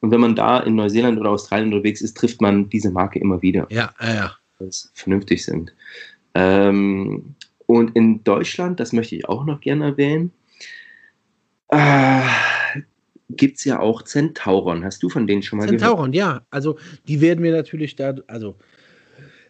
und wenn man da in Neuseeland oder Australien unterwegs ist, trifft man diese Marke immer wieder. Ja, ja, ja. Dass vernünftig sind. Ähm, und in Deutschland, das möchte ich auch noch gerne erwähnen, äh, gibt es ja auch Centauron. Hast du von denen schon mal Centauron, gehört? Centauron, ja. Also die werden wir natürlich da, also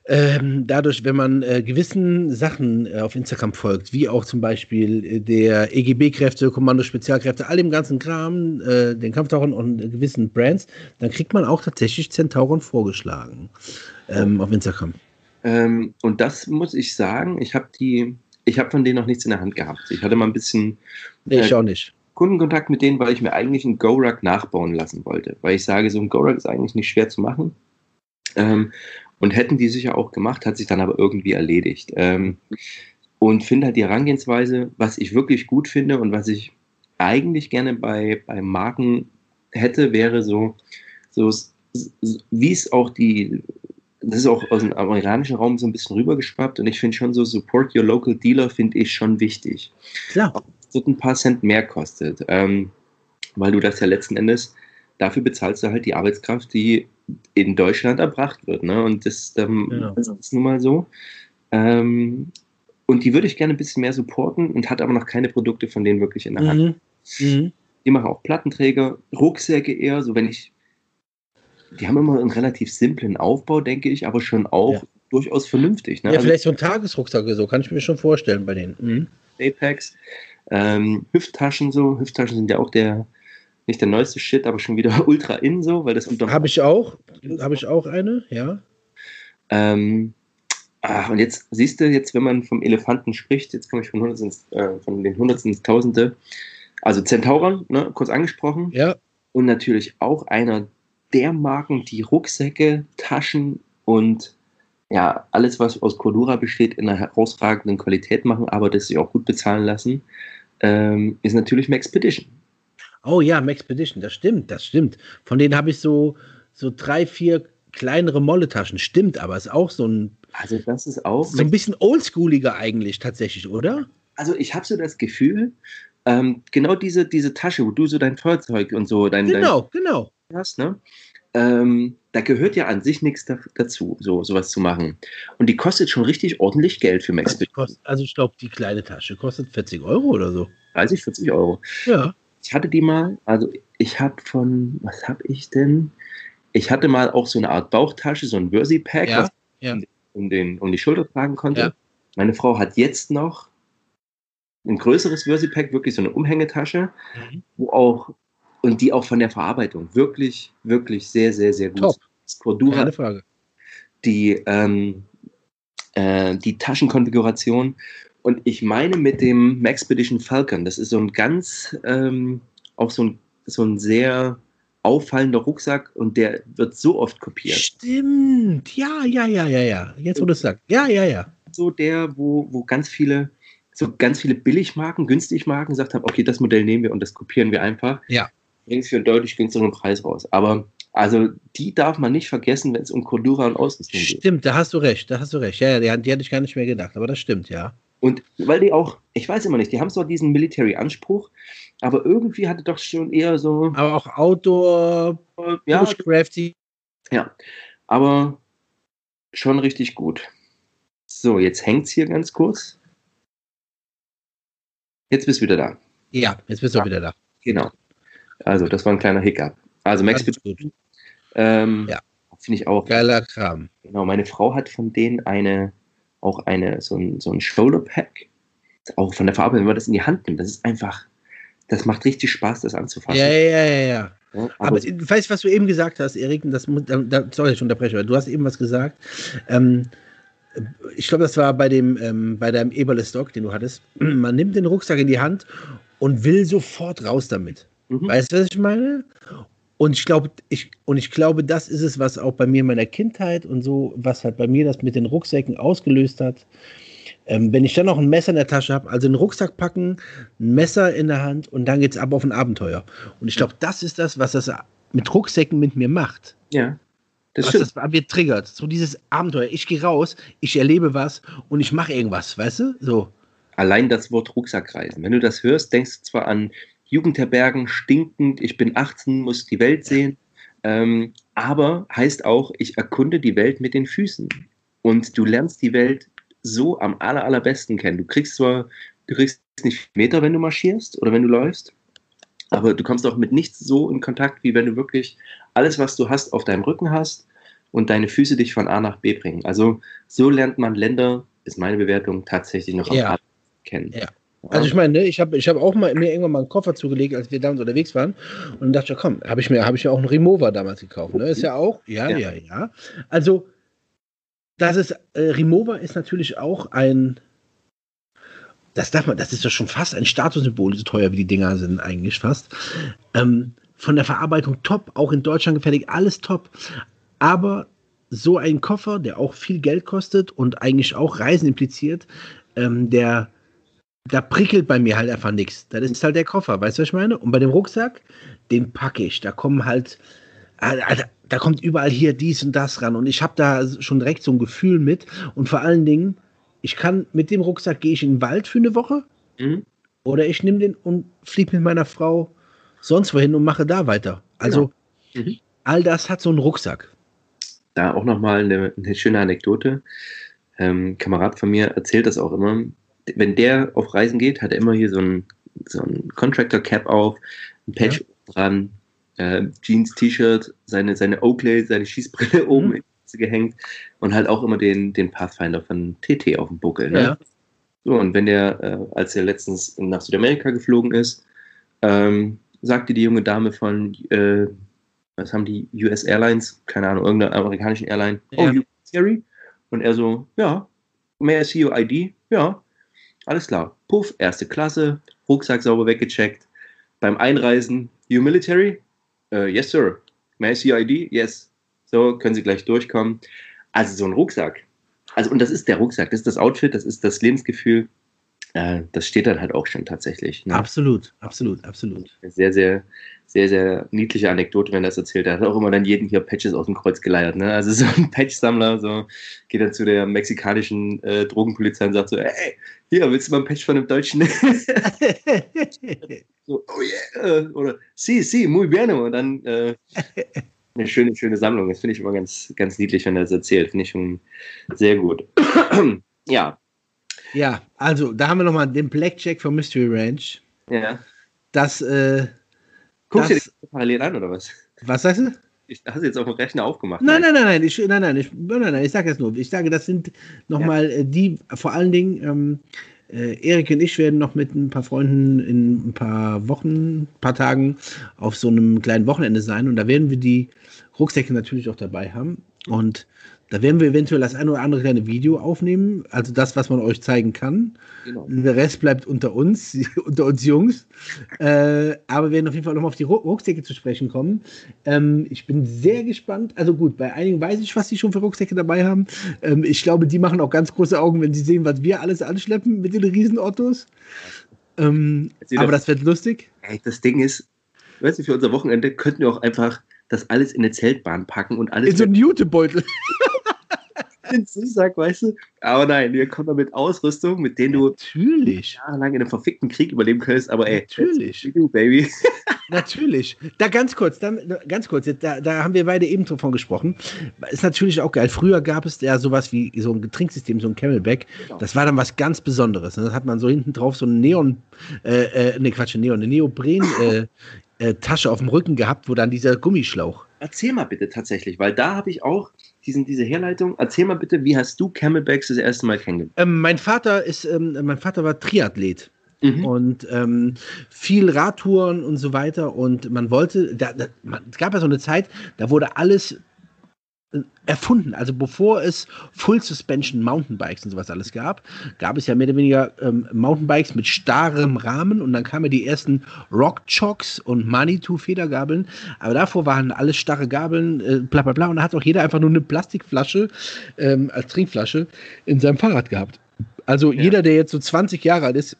ähm, dadurch, wenn man äh, gewissen Sachen äh, auf Instagram folgt, wie auch zum Beispiel äh, der EGB-Kräfte, Kommando Spezialkräfte, all dem ganzen Kram, äh, den Kampftauchern und gewissen Brands, dann kriegt man auch tatsächlich Centauron vorgeschlagen ähm, auf Instagram. Ähm, und das muss ich sagen, ich habe die, ich habe von denen noch nichts in der Hand gehabt. Ich hatte mal ein bisschen ich auch nicht. Kundenkontakt mit denen, weil ich mir eigentlich einen Go-Rack nachbauen lassen wollte. Weil ich sage, so ein Go-Rack ist eigentlich nicht schwer zu machen. Ähm, und hätten die sicher auch gemacht, hat sich dann aber irgendwie erledigt. Ähm, und finde halt die Herangehensweise, was ich wirklich gut finde und was ich eigentlich gerne bei, bei Marken hätte, wäre so, so wie es auch die, das ist auch aus dem amerikanischen Raum so ein bisschen rübergeschwappt und ich finde schon so, Support Your Local Dealer finde ich schon wichtig. Klar. Wird ein paar Cent mehr kostet, ähm, weil du das ja letzten Endes, dafür bezahlst du halt die Arbeitskraft, die in Deutschland erbracht wird. Ne? Und das, ähm, ja. das ist nun mal so. Ähm, und die würde ich gerne ein bisschen mehr supporten und hat aber noch keine Produkte von denen wirklich in der Hand. Mhm. Mhm. Die machen auch Plattenträger, Rucksäcke eher, so wenn ich. Die haben immer einen relativ simplen Aufbau, denke ich, aber schon auch ja. durchaus vernünftig. Ne? Ja, also, vielleicht so ein Tagesrucksack so, kann ich mir schon vorstellen bei denen. Mhm. Apex, ähm, Hüfttaschen so. Hüfttaschen sind ja auch der, nicht der neueste Shit, aber schon wieder ultra in so, weil das unter. Habe ich auch. Habe ich auch eine, ja. Ähm, ach, und jetzt siehst du, jetzt, wenn man vom Elefanten spricht, jetzt komme ich von, ins, äh, von den Hundertsten ins Tausende. Also Centauron, ne, kurz angesprochen. Ja. Und natürlich auch einer der Marken, die Rucksäcke, Taschen und ja, alles, was aus Cordura besteht, in einer herausragenden Qualität machen, aber das sich auch gut bezahlen lassen, ähm, ist natürlich Maxpedition. Oh ja, Maxpedition, das stimmt, das stimmt. Von denen habe ich so, so drei, vier kleinere Molletaschen. Stimmt, aber ist auch so ein. Also, das ist auch. So ein bisschen oldschooliger eigentlich tatsächlich, oder? Also, ich habe so das Gefühl, ähm, genau diese, diese Tasche, wo du so dein Feuerzeug und so dein. Genau, dein genau. Hast, ne? Ähm, da gehört ja an sich nichts da, dazu, so sowas zu machen. Und die kostet schon richtig ordentlich Geld für Max. Also, also ich glaube, die kleine Tasche kostet 40 Euro oder so. 30, 40 Euro. Ja ich hatte die mal, also ich habe von, was habe ich denn? Ich hatte mal auch so eine Art Bauchtasche, so ein Versi-Pack, ja, was ja. Um, den, um die Schulter tragen konnte. Ja. Meine Frau hat jetzt noch ein größeres Versi-Pack, wirklich so eine Umhängetasche, mhm. wo auch, und die auch von der Verarbeitung wirklich, wirklich sehr, sehr, sehr gut. Top. Cordura, Keine Frage. die, ähm, äh, die Taschenkonfiguration. Und ich meine mit dem Maxpedition Falcon, das ist so ein ganz, ähm, auch so ein, so ein sehr auffallender Rucksack und der wird so oft kopiert. Stimmt. Ja, ja, ja, ja, ja. Jetzt, wo du es sagst. Ja, ja, ja. So der, wo, wo ganz viele, so ganz viele Billigmarken, Günstigmarken gesagt haben, okay, das Modell nehmen wir und das kopieren wir einfach. Ja. Bringen es für einen deutlich günstigeren Preis raus. Aber also die darf man nicht vergessen, wenn es um Cordura und Ausrüstung geht. Stimmt, da hast du recht, da hast du recht. Ja, ja, die, die hatte ich gar nicht mehr gedacht, aber das stimmt, ja. Und weil die auch, ich weiß immer nicht, die haben zwar diesen Military-Anspruch, aber irgendwie hatte doch schon eher so, Aber auch Outdoor, ja, ja, aber schon richtig gut. So, jetzt hängt's hier ganz kurz. Jetzt bist du wieder da. Ja, jetzt bist du Ja. wieder da. Genau. Also, das war ein kleiner Hiccup. Also, Max, gut. ähm, Ja. finde ich auch. Geiler Kram. Genau, meine Frau hat von denen eine, auch eine, so ein, so ein Shoulder Pack. Auch von der Farbe, wenn man das in die Hand nimmt, das ist einfach, das macht richtig Spaß, das anzufassen. Ja, ja, ja, ja. Ja, Aber weißt du, was du eben gesagt hast, Erik? Das, da, sorry, ich unterbreche, aber du hast eben was gesagt. Ähm, ich glaube, das war bei dem, ähm, bei deinem Eberle-Stock, den du hattest. Man nimmt den Rucksack in die Hand und will sofort raus damit. Mhm. Weißt du, was ich meine? Und ich glaube, ich, und ich glaube, das ist es, was auch bei mir in meiner Kindheit und so, was halt bei mir das mit den Rucksäcken ausgelöst hat. Ähm, wenn ich dann noch ein Messer in der Tasche habe, also einen Rucksack packen, ein Messer in der Hand und dann geht's ab auf ein Abenteuer. Und ich glaube, das ist das, was das mit Rucksäcken mit mir macht. ja, das was stimmt. das an mir triggert. So dieses Abenteuer. Ich gehe raus, ich erlebe was und ich mache irgendwas, weißt du? So. Allein das Wort Rucksackreisen. Wenn du das hörst, denkst du zwar an Jugendherbergen, stinkend, ich bin 18, muss die Welt sehen, ähm, aber heißt auch, ich erkunde die Welt mit den Füßen. Und du lernst die Welt so am aller, allerbesten kennen. Du kriegst zwar, du kriegst nicht Meter, wenn du marschierst oder wenn du läufst, aber du kommst auch mit nichts so in Kontakt, wie wenn du wirklich alles, was du hast, auf deinem Rücken hast und deine Füße dich von A nach B bringen. Also so lernt man Länder, ist meine Bewertung, tatsächlich noch am Ja. allerbesten kennen. Ja. Also ich meine, ne, ich habe ich hab auch mal, mir irgendwann mal einen Koffer zugelegt, als wir damals unterwegs waren. Und dachte ja, komm, habe ich mir, habe ich mir auch einen Remover damals gekauft. Ne? Ist ja auch, ja, Ja. ja, ja. Also, das ist, äh, Remover ist natürlich auch ein, das darf man, das ist ja schon fast ein Statussymbol, so teuer wie die Dinger sind eigentlich fast. Ähm, von der Verarbeitung top, auch in Deutschland gefertigt, alles top. Aber so ein Koffer, der auch viel Geld kostet und eigentlich auch Reisen impliziert, ähm, der da prickelt bei mir halt einfach nichts. Das ist halt der Koffer, weißt du, was ich meine? Und bei dem Rucksack, den packe ich. Da kommen halt, Alter, da kommt überall hier dies und das ran. Und ich habe da schon direkt so ein Gefühl mit. Und vor allen Dingen, ich kann mit dem Rucksack gehe ich in den Wald für eine Woche Mhm. oder ich nehme den und fliege mit meiner Frau sonst wohin und mache da weiter. Also Genau. Mhm. all das hat so einen Rucksack. Da auch nochmal eine, eine schöne Anekdote. Ähm, ein Kamerad von mir erzählt das auch immer. Wenn der auf Reisen geht, hat er immer hier so ein, so ein Contractor-Cap auf, ein Patch dran, äh, Jeans, T-Shirt, seine, seine Oakley, seine Schießbrille oben Mhm. in die Hose gehängt und halt auch immer den, den Pathfinder von TT auf dem Buckel. Ne? Ja. So, und wenn der, äh, als er letztens nach Südamerika geflogen ist, ähm, sagte die junge Dame von, äh, was haben die, US Airlines, keine Ahnung, irgendeiner amerikanischen Airline, Ja. oh, you Siri? Und er so, ja, may I see your ID? Ja, alles klar. Puff, erste Klasse, Rucksack sauber weggecheckt. Beim Einreisen, you military? Äh, yes, sir. May I see your ID? Yes. So, können Sie gleich durchkommen. Also so ein Rucksack. Also, und das ist der Rucksack, das ist das Outfit, das ist das Lebensgefühl. Äh, das steht dann halt auch schon tatsächlich. Ne? Absolut, absolut, absolut. Sehr, sehr, sehr, sehr niedliche Anekdote, wenn er das erzählt. Er hat auch immer dann jeden hier Patches aus dem Kreuz geleiert. Ne? Also so ein Patch-Sammler, so geht dann zu der mexikanischen äh, Drogenpolizei und sagt so, hey, hier, willst du mal ein Patch von einem Deutschen? so, oh yeah, oder si, si, muy bien. Und dann äh, eine schöne, schöne Sammlung. Das finde ich immer ganz, ganz niedlich, wenn er das erzählt. Finde ich schon sehr gut. ja, ja, also da haben wir nochmal den Blackjack von Mystery Ranch. ja. Das, äh, Guckst du dir Das- parallel an, oder was? was sagst du? Ich hast du jetzt auf dem Rechner aufgemacht. Nein, nein, nein, nein, ich, nein, nein, ich, nein, nein, ich sage das nur. Ich sage, das sind nochmal äh, die, vor allen Dingen, ähm, Äh, Erik und ich werden noch mit ein paar Freunden in ein paar Wochen, ein paar Tagen auf so einem kleinen Wochenende sein und da werden wir die Rucksäcke natürlich auch dabei haben. Und da werden wir eventuell das ein oder andere kleine Video aufnehmen, also das, was man euch zeigen kann. Genau. Der Rest bleibt unter uns, unter uns Jungs. Äh, aber wir werden auf jeden Fall nochmal auf die Rucksäcke zu sprechen kommen. Ähm, ich bin sehr gespannt. Also gut, bei einigen weiß ich, was die schon für Rucksäcke dabei haben. Ähm, ich glaube, die machen auch ganz große Augen, wenn sie sehen, was wir alles anschleppen mit den Riesenautos. Ähm, aber das wird lustig. Ey, das Ding ist, weißt du, für unser Wochenende könnten wir auch einfach das alles in eine Zeltbahn packen und alles. In so einen Jutebeutel. den Zusag, weißt du? Aber nein, wir kommen mit Ausrüstung, mit denen du Natürlich. jahrelang in einem verfickten Krieg überleben könntest, aber ey, Natürlich. Du, Baby. Natürlich. Da ganz kurz, da, ganz kurz, da, da haben wir beide eben davon gesprochen. Ist natürlich auch geil. Früher gab es ja sowas wie so ein Getränksystem, so ein Camelback. Genau. Das war dann was ganz Besonderes. Und dann hat man so hinten drauf so ein Neon, äh, äh, ne Quatsch, Neon, eine Neopren äh, äh, Tasche auf dem Rücken gehabt, wo dann dieser Gummischlauch. Erzähl mal bitte tatsächlich, weil da habe ich auch diesen, diese Herleitung. Erzähl mal bitte, wie hast du Camelbacks das erste Mal kennengelernt? Ähm, mein Vater ist, ähm, mein Vater war Triathlet. Mhm. Und ähm, viel Radtouren und so weiter. Und man wollte, da, da, man, es gab ja so eine Zeit, da wurde alles erfunden. Also bevor es Full Suspension Mountainbikes und sowas alles gab, gab es ja mehr oder weniger ähm, Mountainbikes mit starrem Rahmen und dann kamen ja die ersten Rock Chocks und Manitou Federgabeln. Aber davor waren alles starre Gabeln, äh, bla bla bla. Und da hat auch jeder einfach nur eine Plastikflasche ähm, als Trinkflasche in seinem Fahrrad gehabt. Also ja. jeder, der jetzt so 20 Jahre alt ist,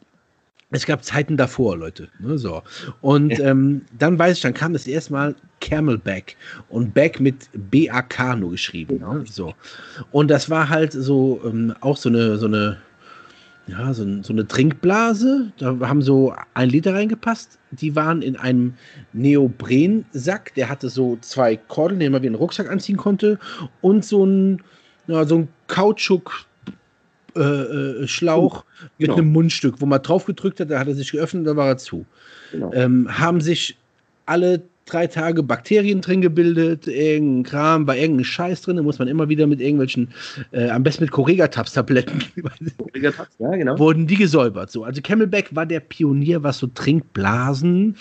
es gab Zeiten davor, Leute. Ne, so. Und ja. ähm, dann weiß ich, dann kam das erstmal Camelback und Back mit B-A-K nur geschrieben. Ne, so. Und das war halt so ähm, auch so eine, so eine, ja, so, so, eine Trinkblase. Da haben so ein Liter reingepasst. Die waren in einem Neoprensack. Der hatte so zwei Kordeln, den man wie einen Rucksack anziehen konnte. Und so ein, ja, so ein Kautschuk äh, äh, Schlauch oh, genau. mit einem Mundstück, wo man drauf gedrückt hat, da hat er sich geöffnet, da war er zu. Genau. Ähm, haben sich alle drei Tage Bakterien drin gebildet, irgendein Kram, bei irgendeinem Scheiß drin, da muss man immer wieder mit irgendwelchen, äh, am besten mit Correga-Tabs-Tabletten, ja, genau. wurden die gesäubert. So. Also Camelback war der Pionier, was so Trinkblasen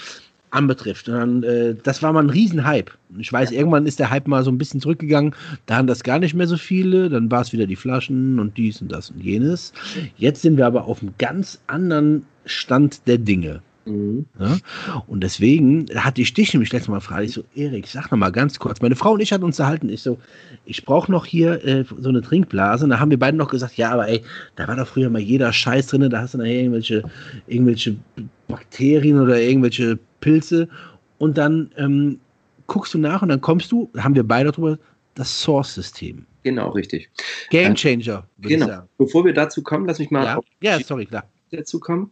anbetrifft. Und dann, äh, das war mal ein Riesenhype. Ich weiß, ja. irgendwann ist der Hype mal so ein bisschen zurückgegangen. Da haben das gar nicht mehr so viele. Dann war es wieder die Flaschen und dies und das und jenes. Jetzt sind wir aber auf einem ganz anderen Stand der Dinge. Mhm. Ja? Und deswegen hatte ich dich nämlich letztes Mal gefragt, ich so, Erik, sag noch mal ganz kurz. Meine Frau und ich hatten uns erhalten. Ich so, ich brauche noch hier äh, so eine Trinkblase. Und da haben wir beide noch gesagt, ja, aber ey, da war doch früher mal jeder Scheiß drin. Da hast du nachher irgendwelche, irgendwelche Bakterien oder irgendwelche Pilze und dann ähm, guckst du nach und dann kommst du, haben wir beide darüber, das Source-System. Genau, richtig. Game Changer, würde genau. Bevor wir dazu kommen, lass mich mal ja, ja sorry, klar. dazu kommen.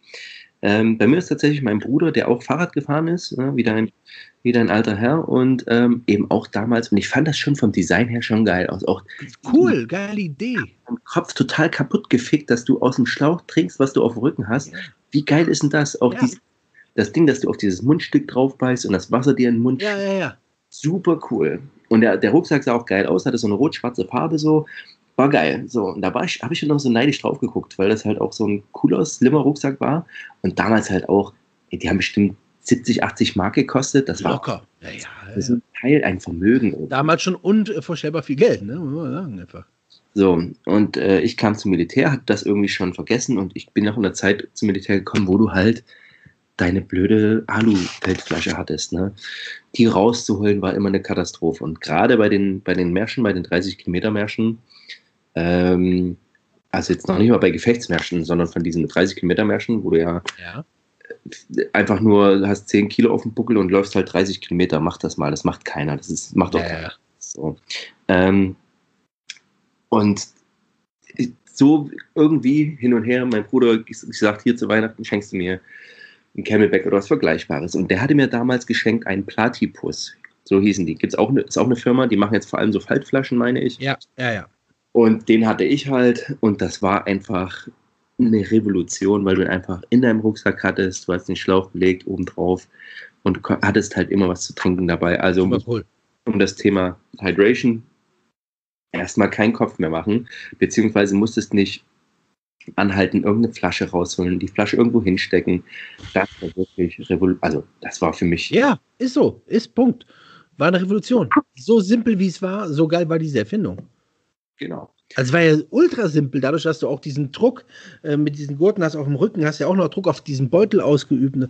Ähm, bei mir ist tatsächlich mein Bruder, der auch Fahrrad gefahren ist, äh, wie, dein, wie dein alter Herr und ähm, eben auch damals, und ich fand das schon vom Design her schon geil aus. Auch cool, geile Idee. Kopf total kaputt gefickt, dass du aus dem Schlauch trinkst, was du auf dem Rücken hast. Wie geil ist denn das? Auch ja. die, das Ding, dass du auf dieses Mundstück drauf beißt und das Wasser dir in den Mund. Ja, ja, ja. Super cool. Und der, der Rucksack sah auch geil aus, hatte so eine rot-schwarze Farbe so. War geil. So, und da ich, habe ich schon noch so neidisch drauf geguckt, weil das halt auch so ein cooler, slimmer Rucksack war. Und damals halt auch, die haben bestimmt 70, 80 Mark gekostet. Das war locker. Ja, ja, das ist ein Teil, ein Vermögen. Damals schon unvorstellbar viel Geld, ne? Muss man sagen, einfach. So, und äh, ich kam zum Militär, hatte das irgendwie schon vergessen und ich bin noch in der Zeit zum Militär gekommen, wo du halt deine blöde Alu-Feldflasche hattest. Ne? Die rauszuholen war immer eine Katastrophe. Und gerade bei den, bei den Märschen, bei den 30-Kilometer-Märschen, ähm, also jetzt noch nicht mal bei Gefechtsmärschen, sondern von diesen 30-Kilometer-Märschen, wo du ja, ja, einfach nur hast 10 Kilo auf dem Buckel und läufst halt 30 Kilometer, mach das mal. Das macht keiner. Das ist, macht doch ja, keiner. So. Ähm, und so irgendwie hin und her, mein Bruder gesagt, hier zu Weihnachten schenkst du mir ein Camelback oder was Vergleichbares. Und der hatte mir damals geschenkt einen Platypus. So hießen die. Gibt's auch eine, ist auch eine Firma, die machen jetzt vor allem so Faltflaschen, meine ich. Ja, ja, ja. Und den hatte ich halt und das war einfach eine Revolution, weil du ihn einfach in deinem Rucksack hattest, du hast den Schlauch belegt obendrauf und hattest halt immer was zu trinken dabei. Also um, cool. um das Thema Hydration erstmal keinen Kopf mehr machen, beziehungsweise musstest nicht anhalten, irgendeine Flasche rausholen, die Flasche irgendwo hinstecken. Das war wirklich revolutionär. Also, das war für mich. Ja, ist so, ist Punkt. War eine Revolution. So simpel wie es war, so geil war diese Erfindung. Genau. Also es war ja ultra simpel, dadurch, dass du auch diesen Druck äh, mit diesen Gurten hast auf dem Rücken, hast ja auch noch Druck auf diesen Beutel ausgeübt.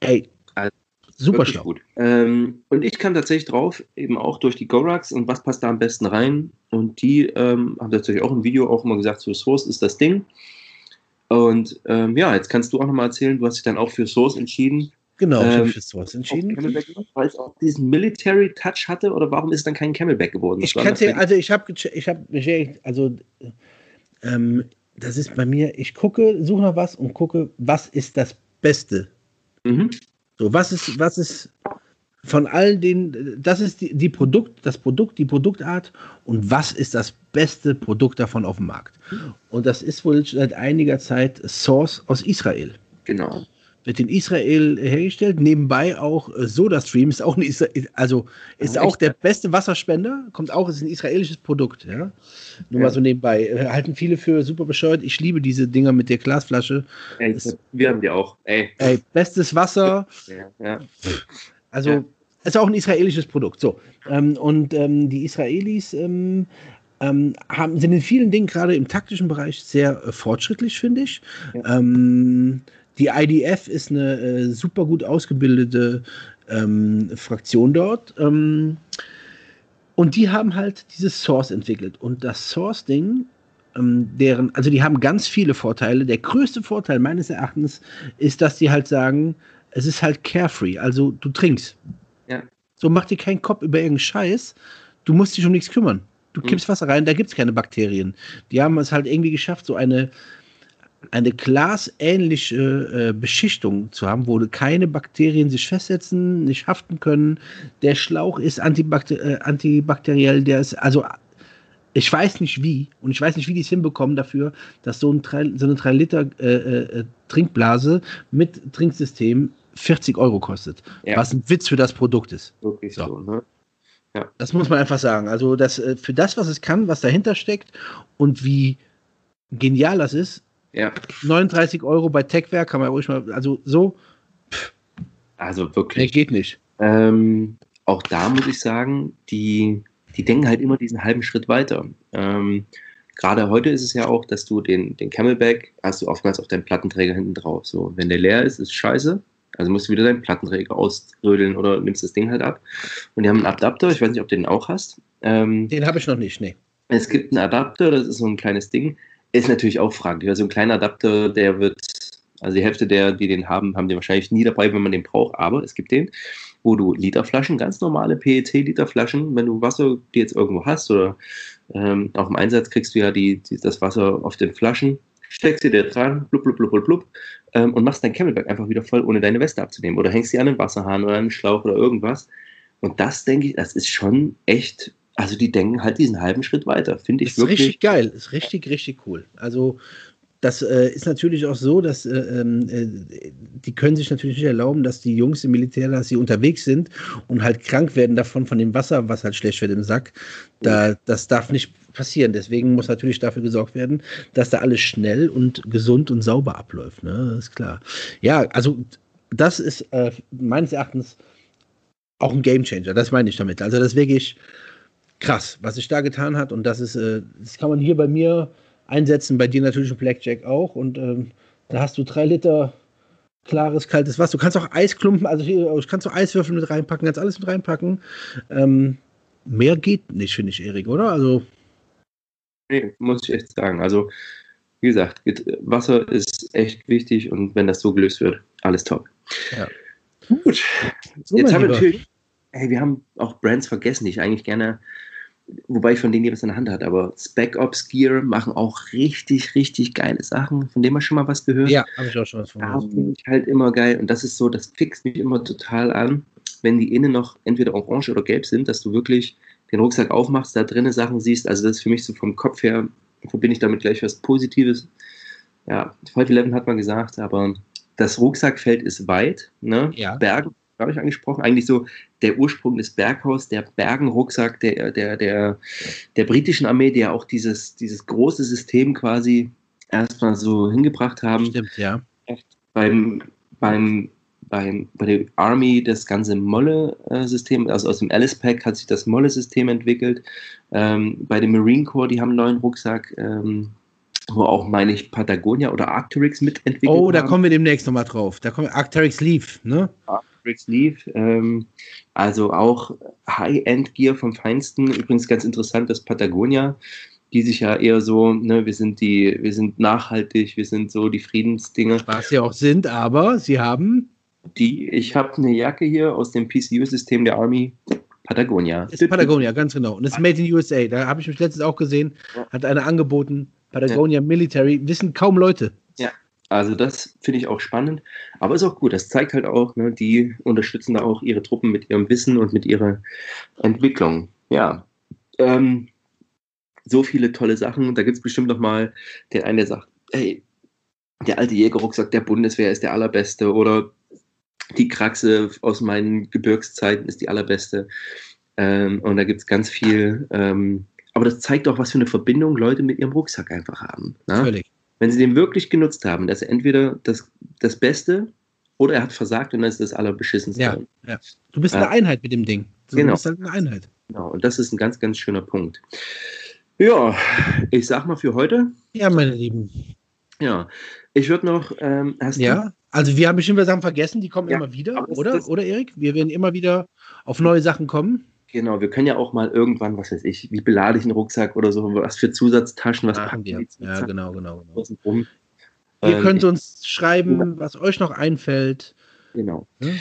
Ey, also, super schlau. Gut. Ähm, und ich kam tatsächlich drauf, eben auch durch die Gorax und was passt da am besten rein. Und die ähm, haben tatsächlich auch im Video auch immer gesagt, so Source ist das Ding. Und ähm, ja, jetzt kannst du auch nochmal erzählen, du hast dich dann auch für Source entschieden. Genau, ähm, für Source entschieden. Weil es auch diesen Military Touch hatte oder warum ist dann kein Camelback geworden? ich kann dir, also ich habe, ich habe, also ähm, das ist bei mir, ich gucke, suche nach was und gucke, was ist das Beste. Mhm. So, was ist, was ist von all den, das ist die, die Produkt, das Produkt, die Produktart und was ist das beste Produkt davon auf dem Markt? Und das ist wohl seit einiger Zeit Source aus Israel. Genau wird in Israel hergestellt. Nebenbei auch äh, SodaStream ist auch ein Isra also ist oh, auch der beste Wasserspender, kommt auch, ist ein israelisches Produkt, ja. Nur ja. mal so nebenbei. Äh, halten viele für super bescheuert. Ich liebe diese Dinger mit der Glasflasche. Ey, wir haben die auch. Ey. Ey bestes Wasser. Ja, ja. Also ja. ist auch ein israelisches Produkt. So. Ähm, und ähm, die Israelis ähm, ähm, haben, sind in vielen Dingen gerade im taktischen Bereich sehr äh, fortschrittlich, finde ich. Ja. Ähm, die IDF ist eine äh, super gut ausgebildete ähm, Fraktion dort. Ähm, und die haben halt dieses Source entwickelt. Und das Source-Ding, ähm, deren, also die haben ganz viele Vorteile. Der größte Vorteil meines Erachtens ist, dass die halt sagen, es ist halt carefree. Also du trinkst. Ja. So mach dir keinen Kopf über irgendeinen Scheiß. Du musst dich um nichts kümmern. Du mhm. kippst Wasser rein, da gibt es keine Bakterien. Die haben es halt irgendwie geschafft, so eine eine glasähnliche äh, Beschichtung zu haben, wo keine Bakterien sich festsetzen, nicht haften können. Der Schlauch ist antibakter äh, antibakteriell, der ist, also ich weiß nicht wie und ich weiß nicht, wie die es hinbekommen dafür, dass so, ein 3, so eine 3 Liter äh, äh, Trinkblase mit Trinksystem 40 Euro kostet. Ja. Was ein Witz für das Produkt ist. Wirklich so, so ne? Ja. Das muss man einfach sagen. Also das, äh, für das, was es kann, was dahinter steckt und wie genial das ist, ja. 39 Euro bei Techwerk kann man ruhig mal, also so. Pff, also wirklich. Nee, geht nicht. Ähm, auch da muss ich sagen, die, die denken halt immer diesen halben Schritt weiter. Ähm, Gerade heute ist es ja auch, dass du den, den Camelback hast du oftmals auf deinen Plattenträger hinten drauf. So, wenn der leer ist, ist scheiße. Also musst du wieder deinen Plattenträger ausrödeln oder nimmst das Ding halt ab. Und die haben einen Adapter, ich weiß nicht, ob du den auch hast. Ähm, den habe ich noch nicht, nee. Es gibt einen Adapter, das ist so ein kleines Ding, ist natürlich auch fraglich. Also ein kleiner Adapter, der wird, also die Hälfte der, die den haben, haben den wahrscheinlich nie dabei, wenn man den braucht, aber es gibt den, wo du Literflaschen, ganz normale PET-Literflaschen, wenn du Wasser die jetzt irgendwo hast oder ähm, auch im Einsatz kriegst du ja die, die, das Wasser auf den Flaschen, steckst sie dir dran, blub, blub, blub, blub, blub, ähm, und machst dein Camelback einfach wieder voll, ohne deine Weste abzunehmen. Oder hängst sie an den Wasserhahn oder an den Schlauch oder irgendwas. Und das, denke ich, das ist schon echt also die denken halt diesen halben Schritt weiter, finde ich ist wirklich. Richtig geil, ist richtig, richtig cool. Also das äh, ist natürlich auch so, dass äh, ähm, äh, die können sich natürlich nicht erlauben, dass die Jungs im Militär, dass sie unterwegs sind und halt krank werden davon, von dem Wasser, was halt schlecht wird im Sack. Da, das darf nicht passieren. Deswegen muss natürlich dafür gesorgt werden, dass da alles schnell und gesund und sauber abläuft. Ne? Das ist klar. Ja, also das ist äh, meines Erachtens auch ein Gamechanger. Das meine ich damit. Also das wirklich krass, was sich da getan hat. Und das ist, äh, das kann man hier bei mir einsetzen, bei dir natürlich ein Blackjack auch. Und ähm, da hast du drei Liter klares, kaltes Wasser. Du kannst auch Eisklumpen, also du kannst auch Eiswürfel mit reinpacken, kannst alles mit reinpacken. Ähm, mehr geht nicht, finde ich, Erik, oder? Also. Nee, muss ich echt sagen. Also, wie gesagt, Wasser ist echt wichtig und wenn das so gelöst wird, alles top. Ja. Gut. So, Jetzt haben wir natürlich, hey, wir haben auch Brands vergessen, die ich eigentlich gerne wobei ich von denen jeweils in der Hand hat, aber Spec Ops Gear machen auch richtig, richtig geile Sachen, von denen man schon mal was gehört. Ja, habe ich auch schon was von. Da finde ich halt immer geil und das ist so, das fixt mich immer total an, wenn die innen noch entweder orange oder gelb sind, dass du wirklich den Rucksack aufmachst, da drinnen Sachen siehst. Also das ist für mich so vom Kopf her, verbinde ich damit gleich was Positives. Ja, 511 hat man gesagt, aber das Rucksackfeld ist weit. Ne? Ja. Bergen glaube ich, angesprochen. Eigentlich so der Ursprung des Berghaus, der Bergenrucksack der, der, der, der britischen Armee, der auch dieses, dieses große System quasi erstmal so hingebracht haben. Stimmt, ja. Beim, beim, beim, bei der Army das ganze Molle-System, also aus dem Alice Pack hat sich das Molle-System entwickelt. Ähm, bei dem Marine Corps, die haben einen neuen Rucksack, ähm, wo auch, meine ich, Patagonia oder Arcturix mitentwickelt Oh, da haben. kommen wir demnächst nochmal drauf. Da kommen Arcturix Leaf, ne? Arcturix Leaf, ähm, also auch High-End-Gear vom Feinsten. Übrigens ganz interessant, das Patagonia die sich ja eher so, ne, wir sind die, wir sind nachhaltig, wir sind so die Friedensdinge. Was sie auch sind, aber sie haben. Die, ich habe eine Jacke hier aus dem PCU-System der Army, Patagonia. Ist Patagonia, ganz genau. Und ist Made in USA. Da habe ich mich letztens auch gesehen, hat eine angeboten, Patagonia ja. Military, wissen kaum Leute. Also das finde ich auch spannend, aber ist auch gut. Das zeigt halt auch, ne, die unterstützen da auch ihre Truppen mit ihrem Wissen und mit ihrer Entwicklung. Ja, ähm, so viele tolle Sachen. Da gibt es bestimmt noch mal den einen, der sagt, hey, der alte Jägerrucksack der Bundeswehr ist der allerbeste oder die Kraxe aus meinen Gebirgszeiten ist die allerbeste. Ähm, und da gibt es ganz viel. Ähm, aber das zeigt auch, was für eine Verbindung Leute mit ihrem Rucksack einfach haben. Ne? Völlig. Wenn sie den wirklich genutzt haben, dass er entweder das, das Beste oder er hat versagt und dann ist das Allerbeschissenste. Ja, ja. Du bist eine Einheit mit dem Ding. Du genau. bist halt eine Einheit. Genau, und das ist ein ganz, ganz schöner Punkt. Ja, ich sag mal für heute. Ja, meine Lieben. Ja, ich würde noch. Ähm, ja, also wir haben bestimmt Sachen vergessen, die kommen ja, immer wieder, oder? Das, oder Erik? Wir werden immer wieder auf neue Sachen kommen. Genau, wir können ja auch mal irgendwann, was weiß ich, wie belade ich einen Rucksack oder so, was für Zusatztaschen, was packen wir. Ja, genau, genau. genau. Ihr ähm, könnt uns schreiben, was euch noch einfällt. Genau. Hm?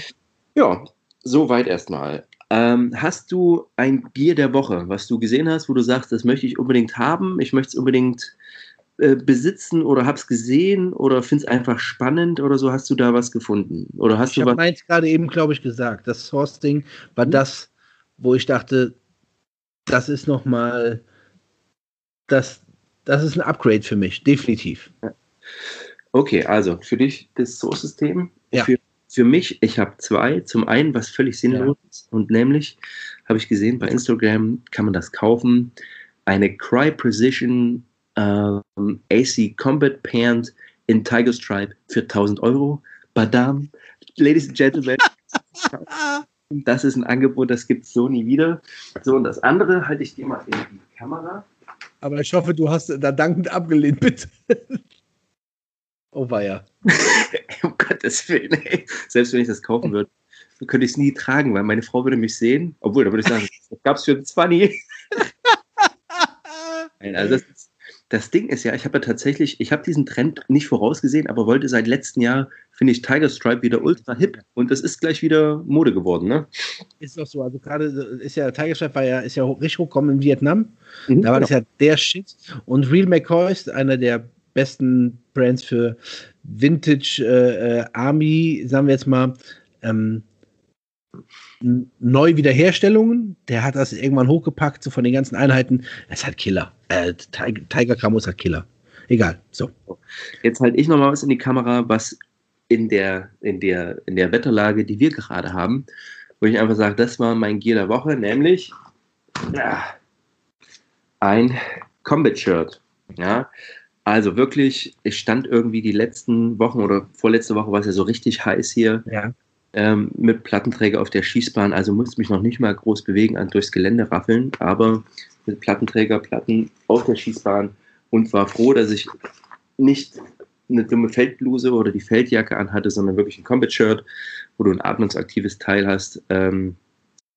Ja, soweit erstmal. Ähm, hast du ein Bier der Woche, was du gesehen hast, wo du sagst, das möchte ich unbedingt haben, ich möchte es unbedingt äh, besitzen oder hab's gesehen oder find's einfach spannend oder so? Hast du da was gefunden? Oder hast ich du habe meins gerade eben, glaube ich, gesagt. Das Source-Ding war mhm. das, wo ich dachte, das ist nochmal, das, das ist ein Upgrade für mich, definitiv. Okay, also für dich das Source-System, ja. für für mich, ich habe zwei. Zum einen, was völlig sinnlos ja. ist, und nämlich habe ich gesehen, bei Instagram kann man das kaufen. Eine Cry Precision ähm, AC Combat Pant in Tiger Stripe für 1000 Euro. Badam, Ladies and Gentlemen. das ist ein Angebot, das gibt es so nie wieder. So, und das andere halte ich dir mal in die Kamera. Aber ich hoffe, du hast da dankend abgelehnt, bitte. Oh weia. um Gottes Willen, ey. Selbst wenn ich das kaufen würde, könnte ich es nie tragen, weil meine Frau würde mich sehen. Obwohl, da würde ich sagen, das gab es für ein 20. also das, das, Ding ist ja, ich habe ja tatsächlich, ich habe diesen Trend nicht vorausgesehen, aber wollte seit letztem Jahr, finde ich, Tiger Stripe wieder ultra hip und das ist gleich wieder Mode geworden, ne? Ist doch so, also gerade ist ja, Tiger Stripe war ja, ist ja richtig hochgekommen in Vietnam. Mhm, da war genau. das ja der Shit. Und Real McCoy ist einer der besten Brands für Vintage äh, äh, Army, sagen wir jetzt mal, ähm, neu Wiederherstellungen. Der hat das irgendwann hochgepackt, so von den ganzen Einheiten. Das ist halt Killer. Äh, Tiger, ist halt Killer. Egal. So. Jetzt halte ich nochmal was in die Kamera, was in der, in der, in der Wetterlage, die wir gerade haben, wo ich einfach sage, das war mein Gear der Woche, nämlich ja, ein Combat Shirt. Ja, also wirklich, ich stand irgendwie die letzten Wochen oder vorletzte Woche war es ja so richtig heiß hier. Ja. Ähm, mit Plattenträger auf der Schießbahn, also musste mich noch nicht mal groß bewegen, an durchs Gelände raffeln, aber mit Plattenträger, Platten auf der Schießbahn und war froh, dass ich nicht eine dumme Feldbluse oder die Feldjacke anhatte, sondern wirklich ein Combat-Shirt, wo du ein atmungsaktives Teil hast. Ähm,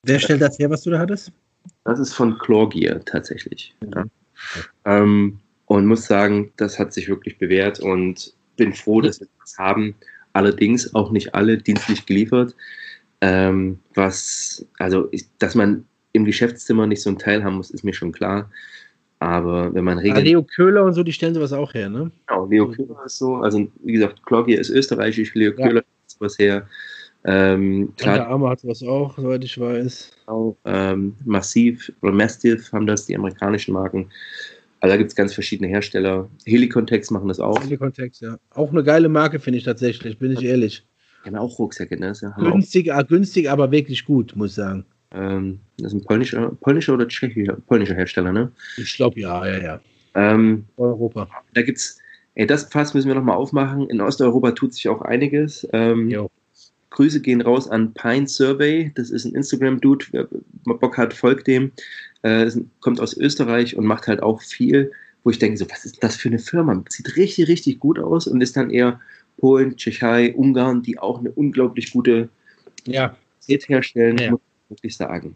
Wer stellt das her, was du da hattest? Das ist von Claw Gear tatsächlich. Ja. Ähm, und muss sagen, das hat sich wirklich bewährt und bin froh, dass wir das haben. Allerdings auch nicht alle dienstlich geliefert. Ähm, was, also, ich, dass man im Geschäftszimmer nicht so ein Teil haben muss, ist mir schon klar. Aber wenn man. Ah, Leo Köhler und so, die stellen sowas auch her, ne? Genau, Leo Köhler ist so. Also, wie gesagt, Cloggy ist österreichisch, Leo ja. Köhler ist sowas her. Ähm, klar, der Arme hat sowas auch, soweit ich weiß. Auch, ähm, Massiv oder Mastiff haben das, die amerikanischen Marken. Also da gibt es ganz verschiedene Hersteller. Helicontex machen das auch. Helicontex, ja. Auch eine geile Marke, finde ich tatsächlich, bin ich ehrlich. Die haben auch Rucksäcke, ne? Ja, günstig, auch. Günstig, aber wirklich gut, muss ich sagen. Ähm, das ist ein polnischer, polnischer oder tschechischer polnischer Hersteller, ne? Ich glaube, ja, ja, ja. Ähm, Europa. Da gibt es Ey, das Fass müssen wir nochmal aufmachen. In Osteuropa tut sich auch einiges. Ähm, Grüße gehen raus an Pine Survey. Das ist ein Instagram-Dude. Wer Bock hat, folgt dem. Äh, kommt aus Österreich und macht halt auch viel, wo ich denke, so, was ist das für eine Firma? Sieht richtig, richtig gut aus und ist dann eher Polen, Tschechei, Ungarn, die auch eine unglaublich gute ja. Qualität herstellen, ja. muss ich wirklich sagen.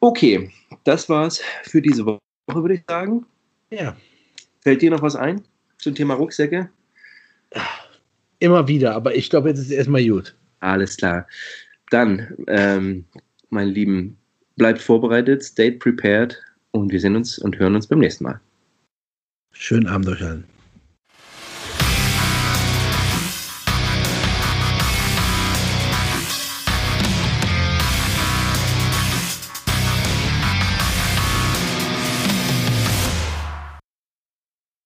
Okay, das war's für diese Woche, würde ich sagen. Ja. Fällt dir noch was ein zum Thema Rucksäcke? Immer wieder, aber ich glaube, jetzt ist es erstmal gut. Alles klar. Dann, ähm, meine Lieben, bleibt vorbereitet, stay prepared und wir sehen uns und hören uns beim nächsten Mal. Schönen Abend euch allen.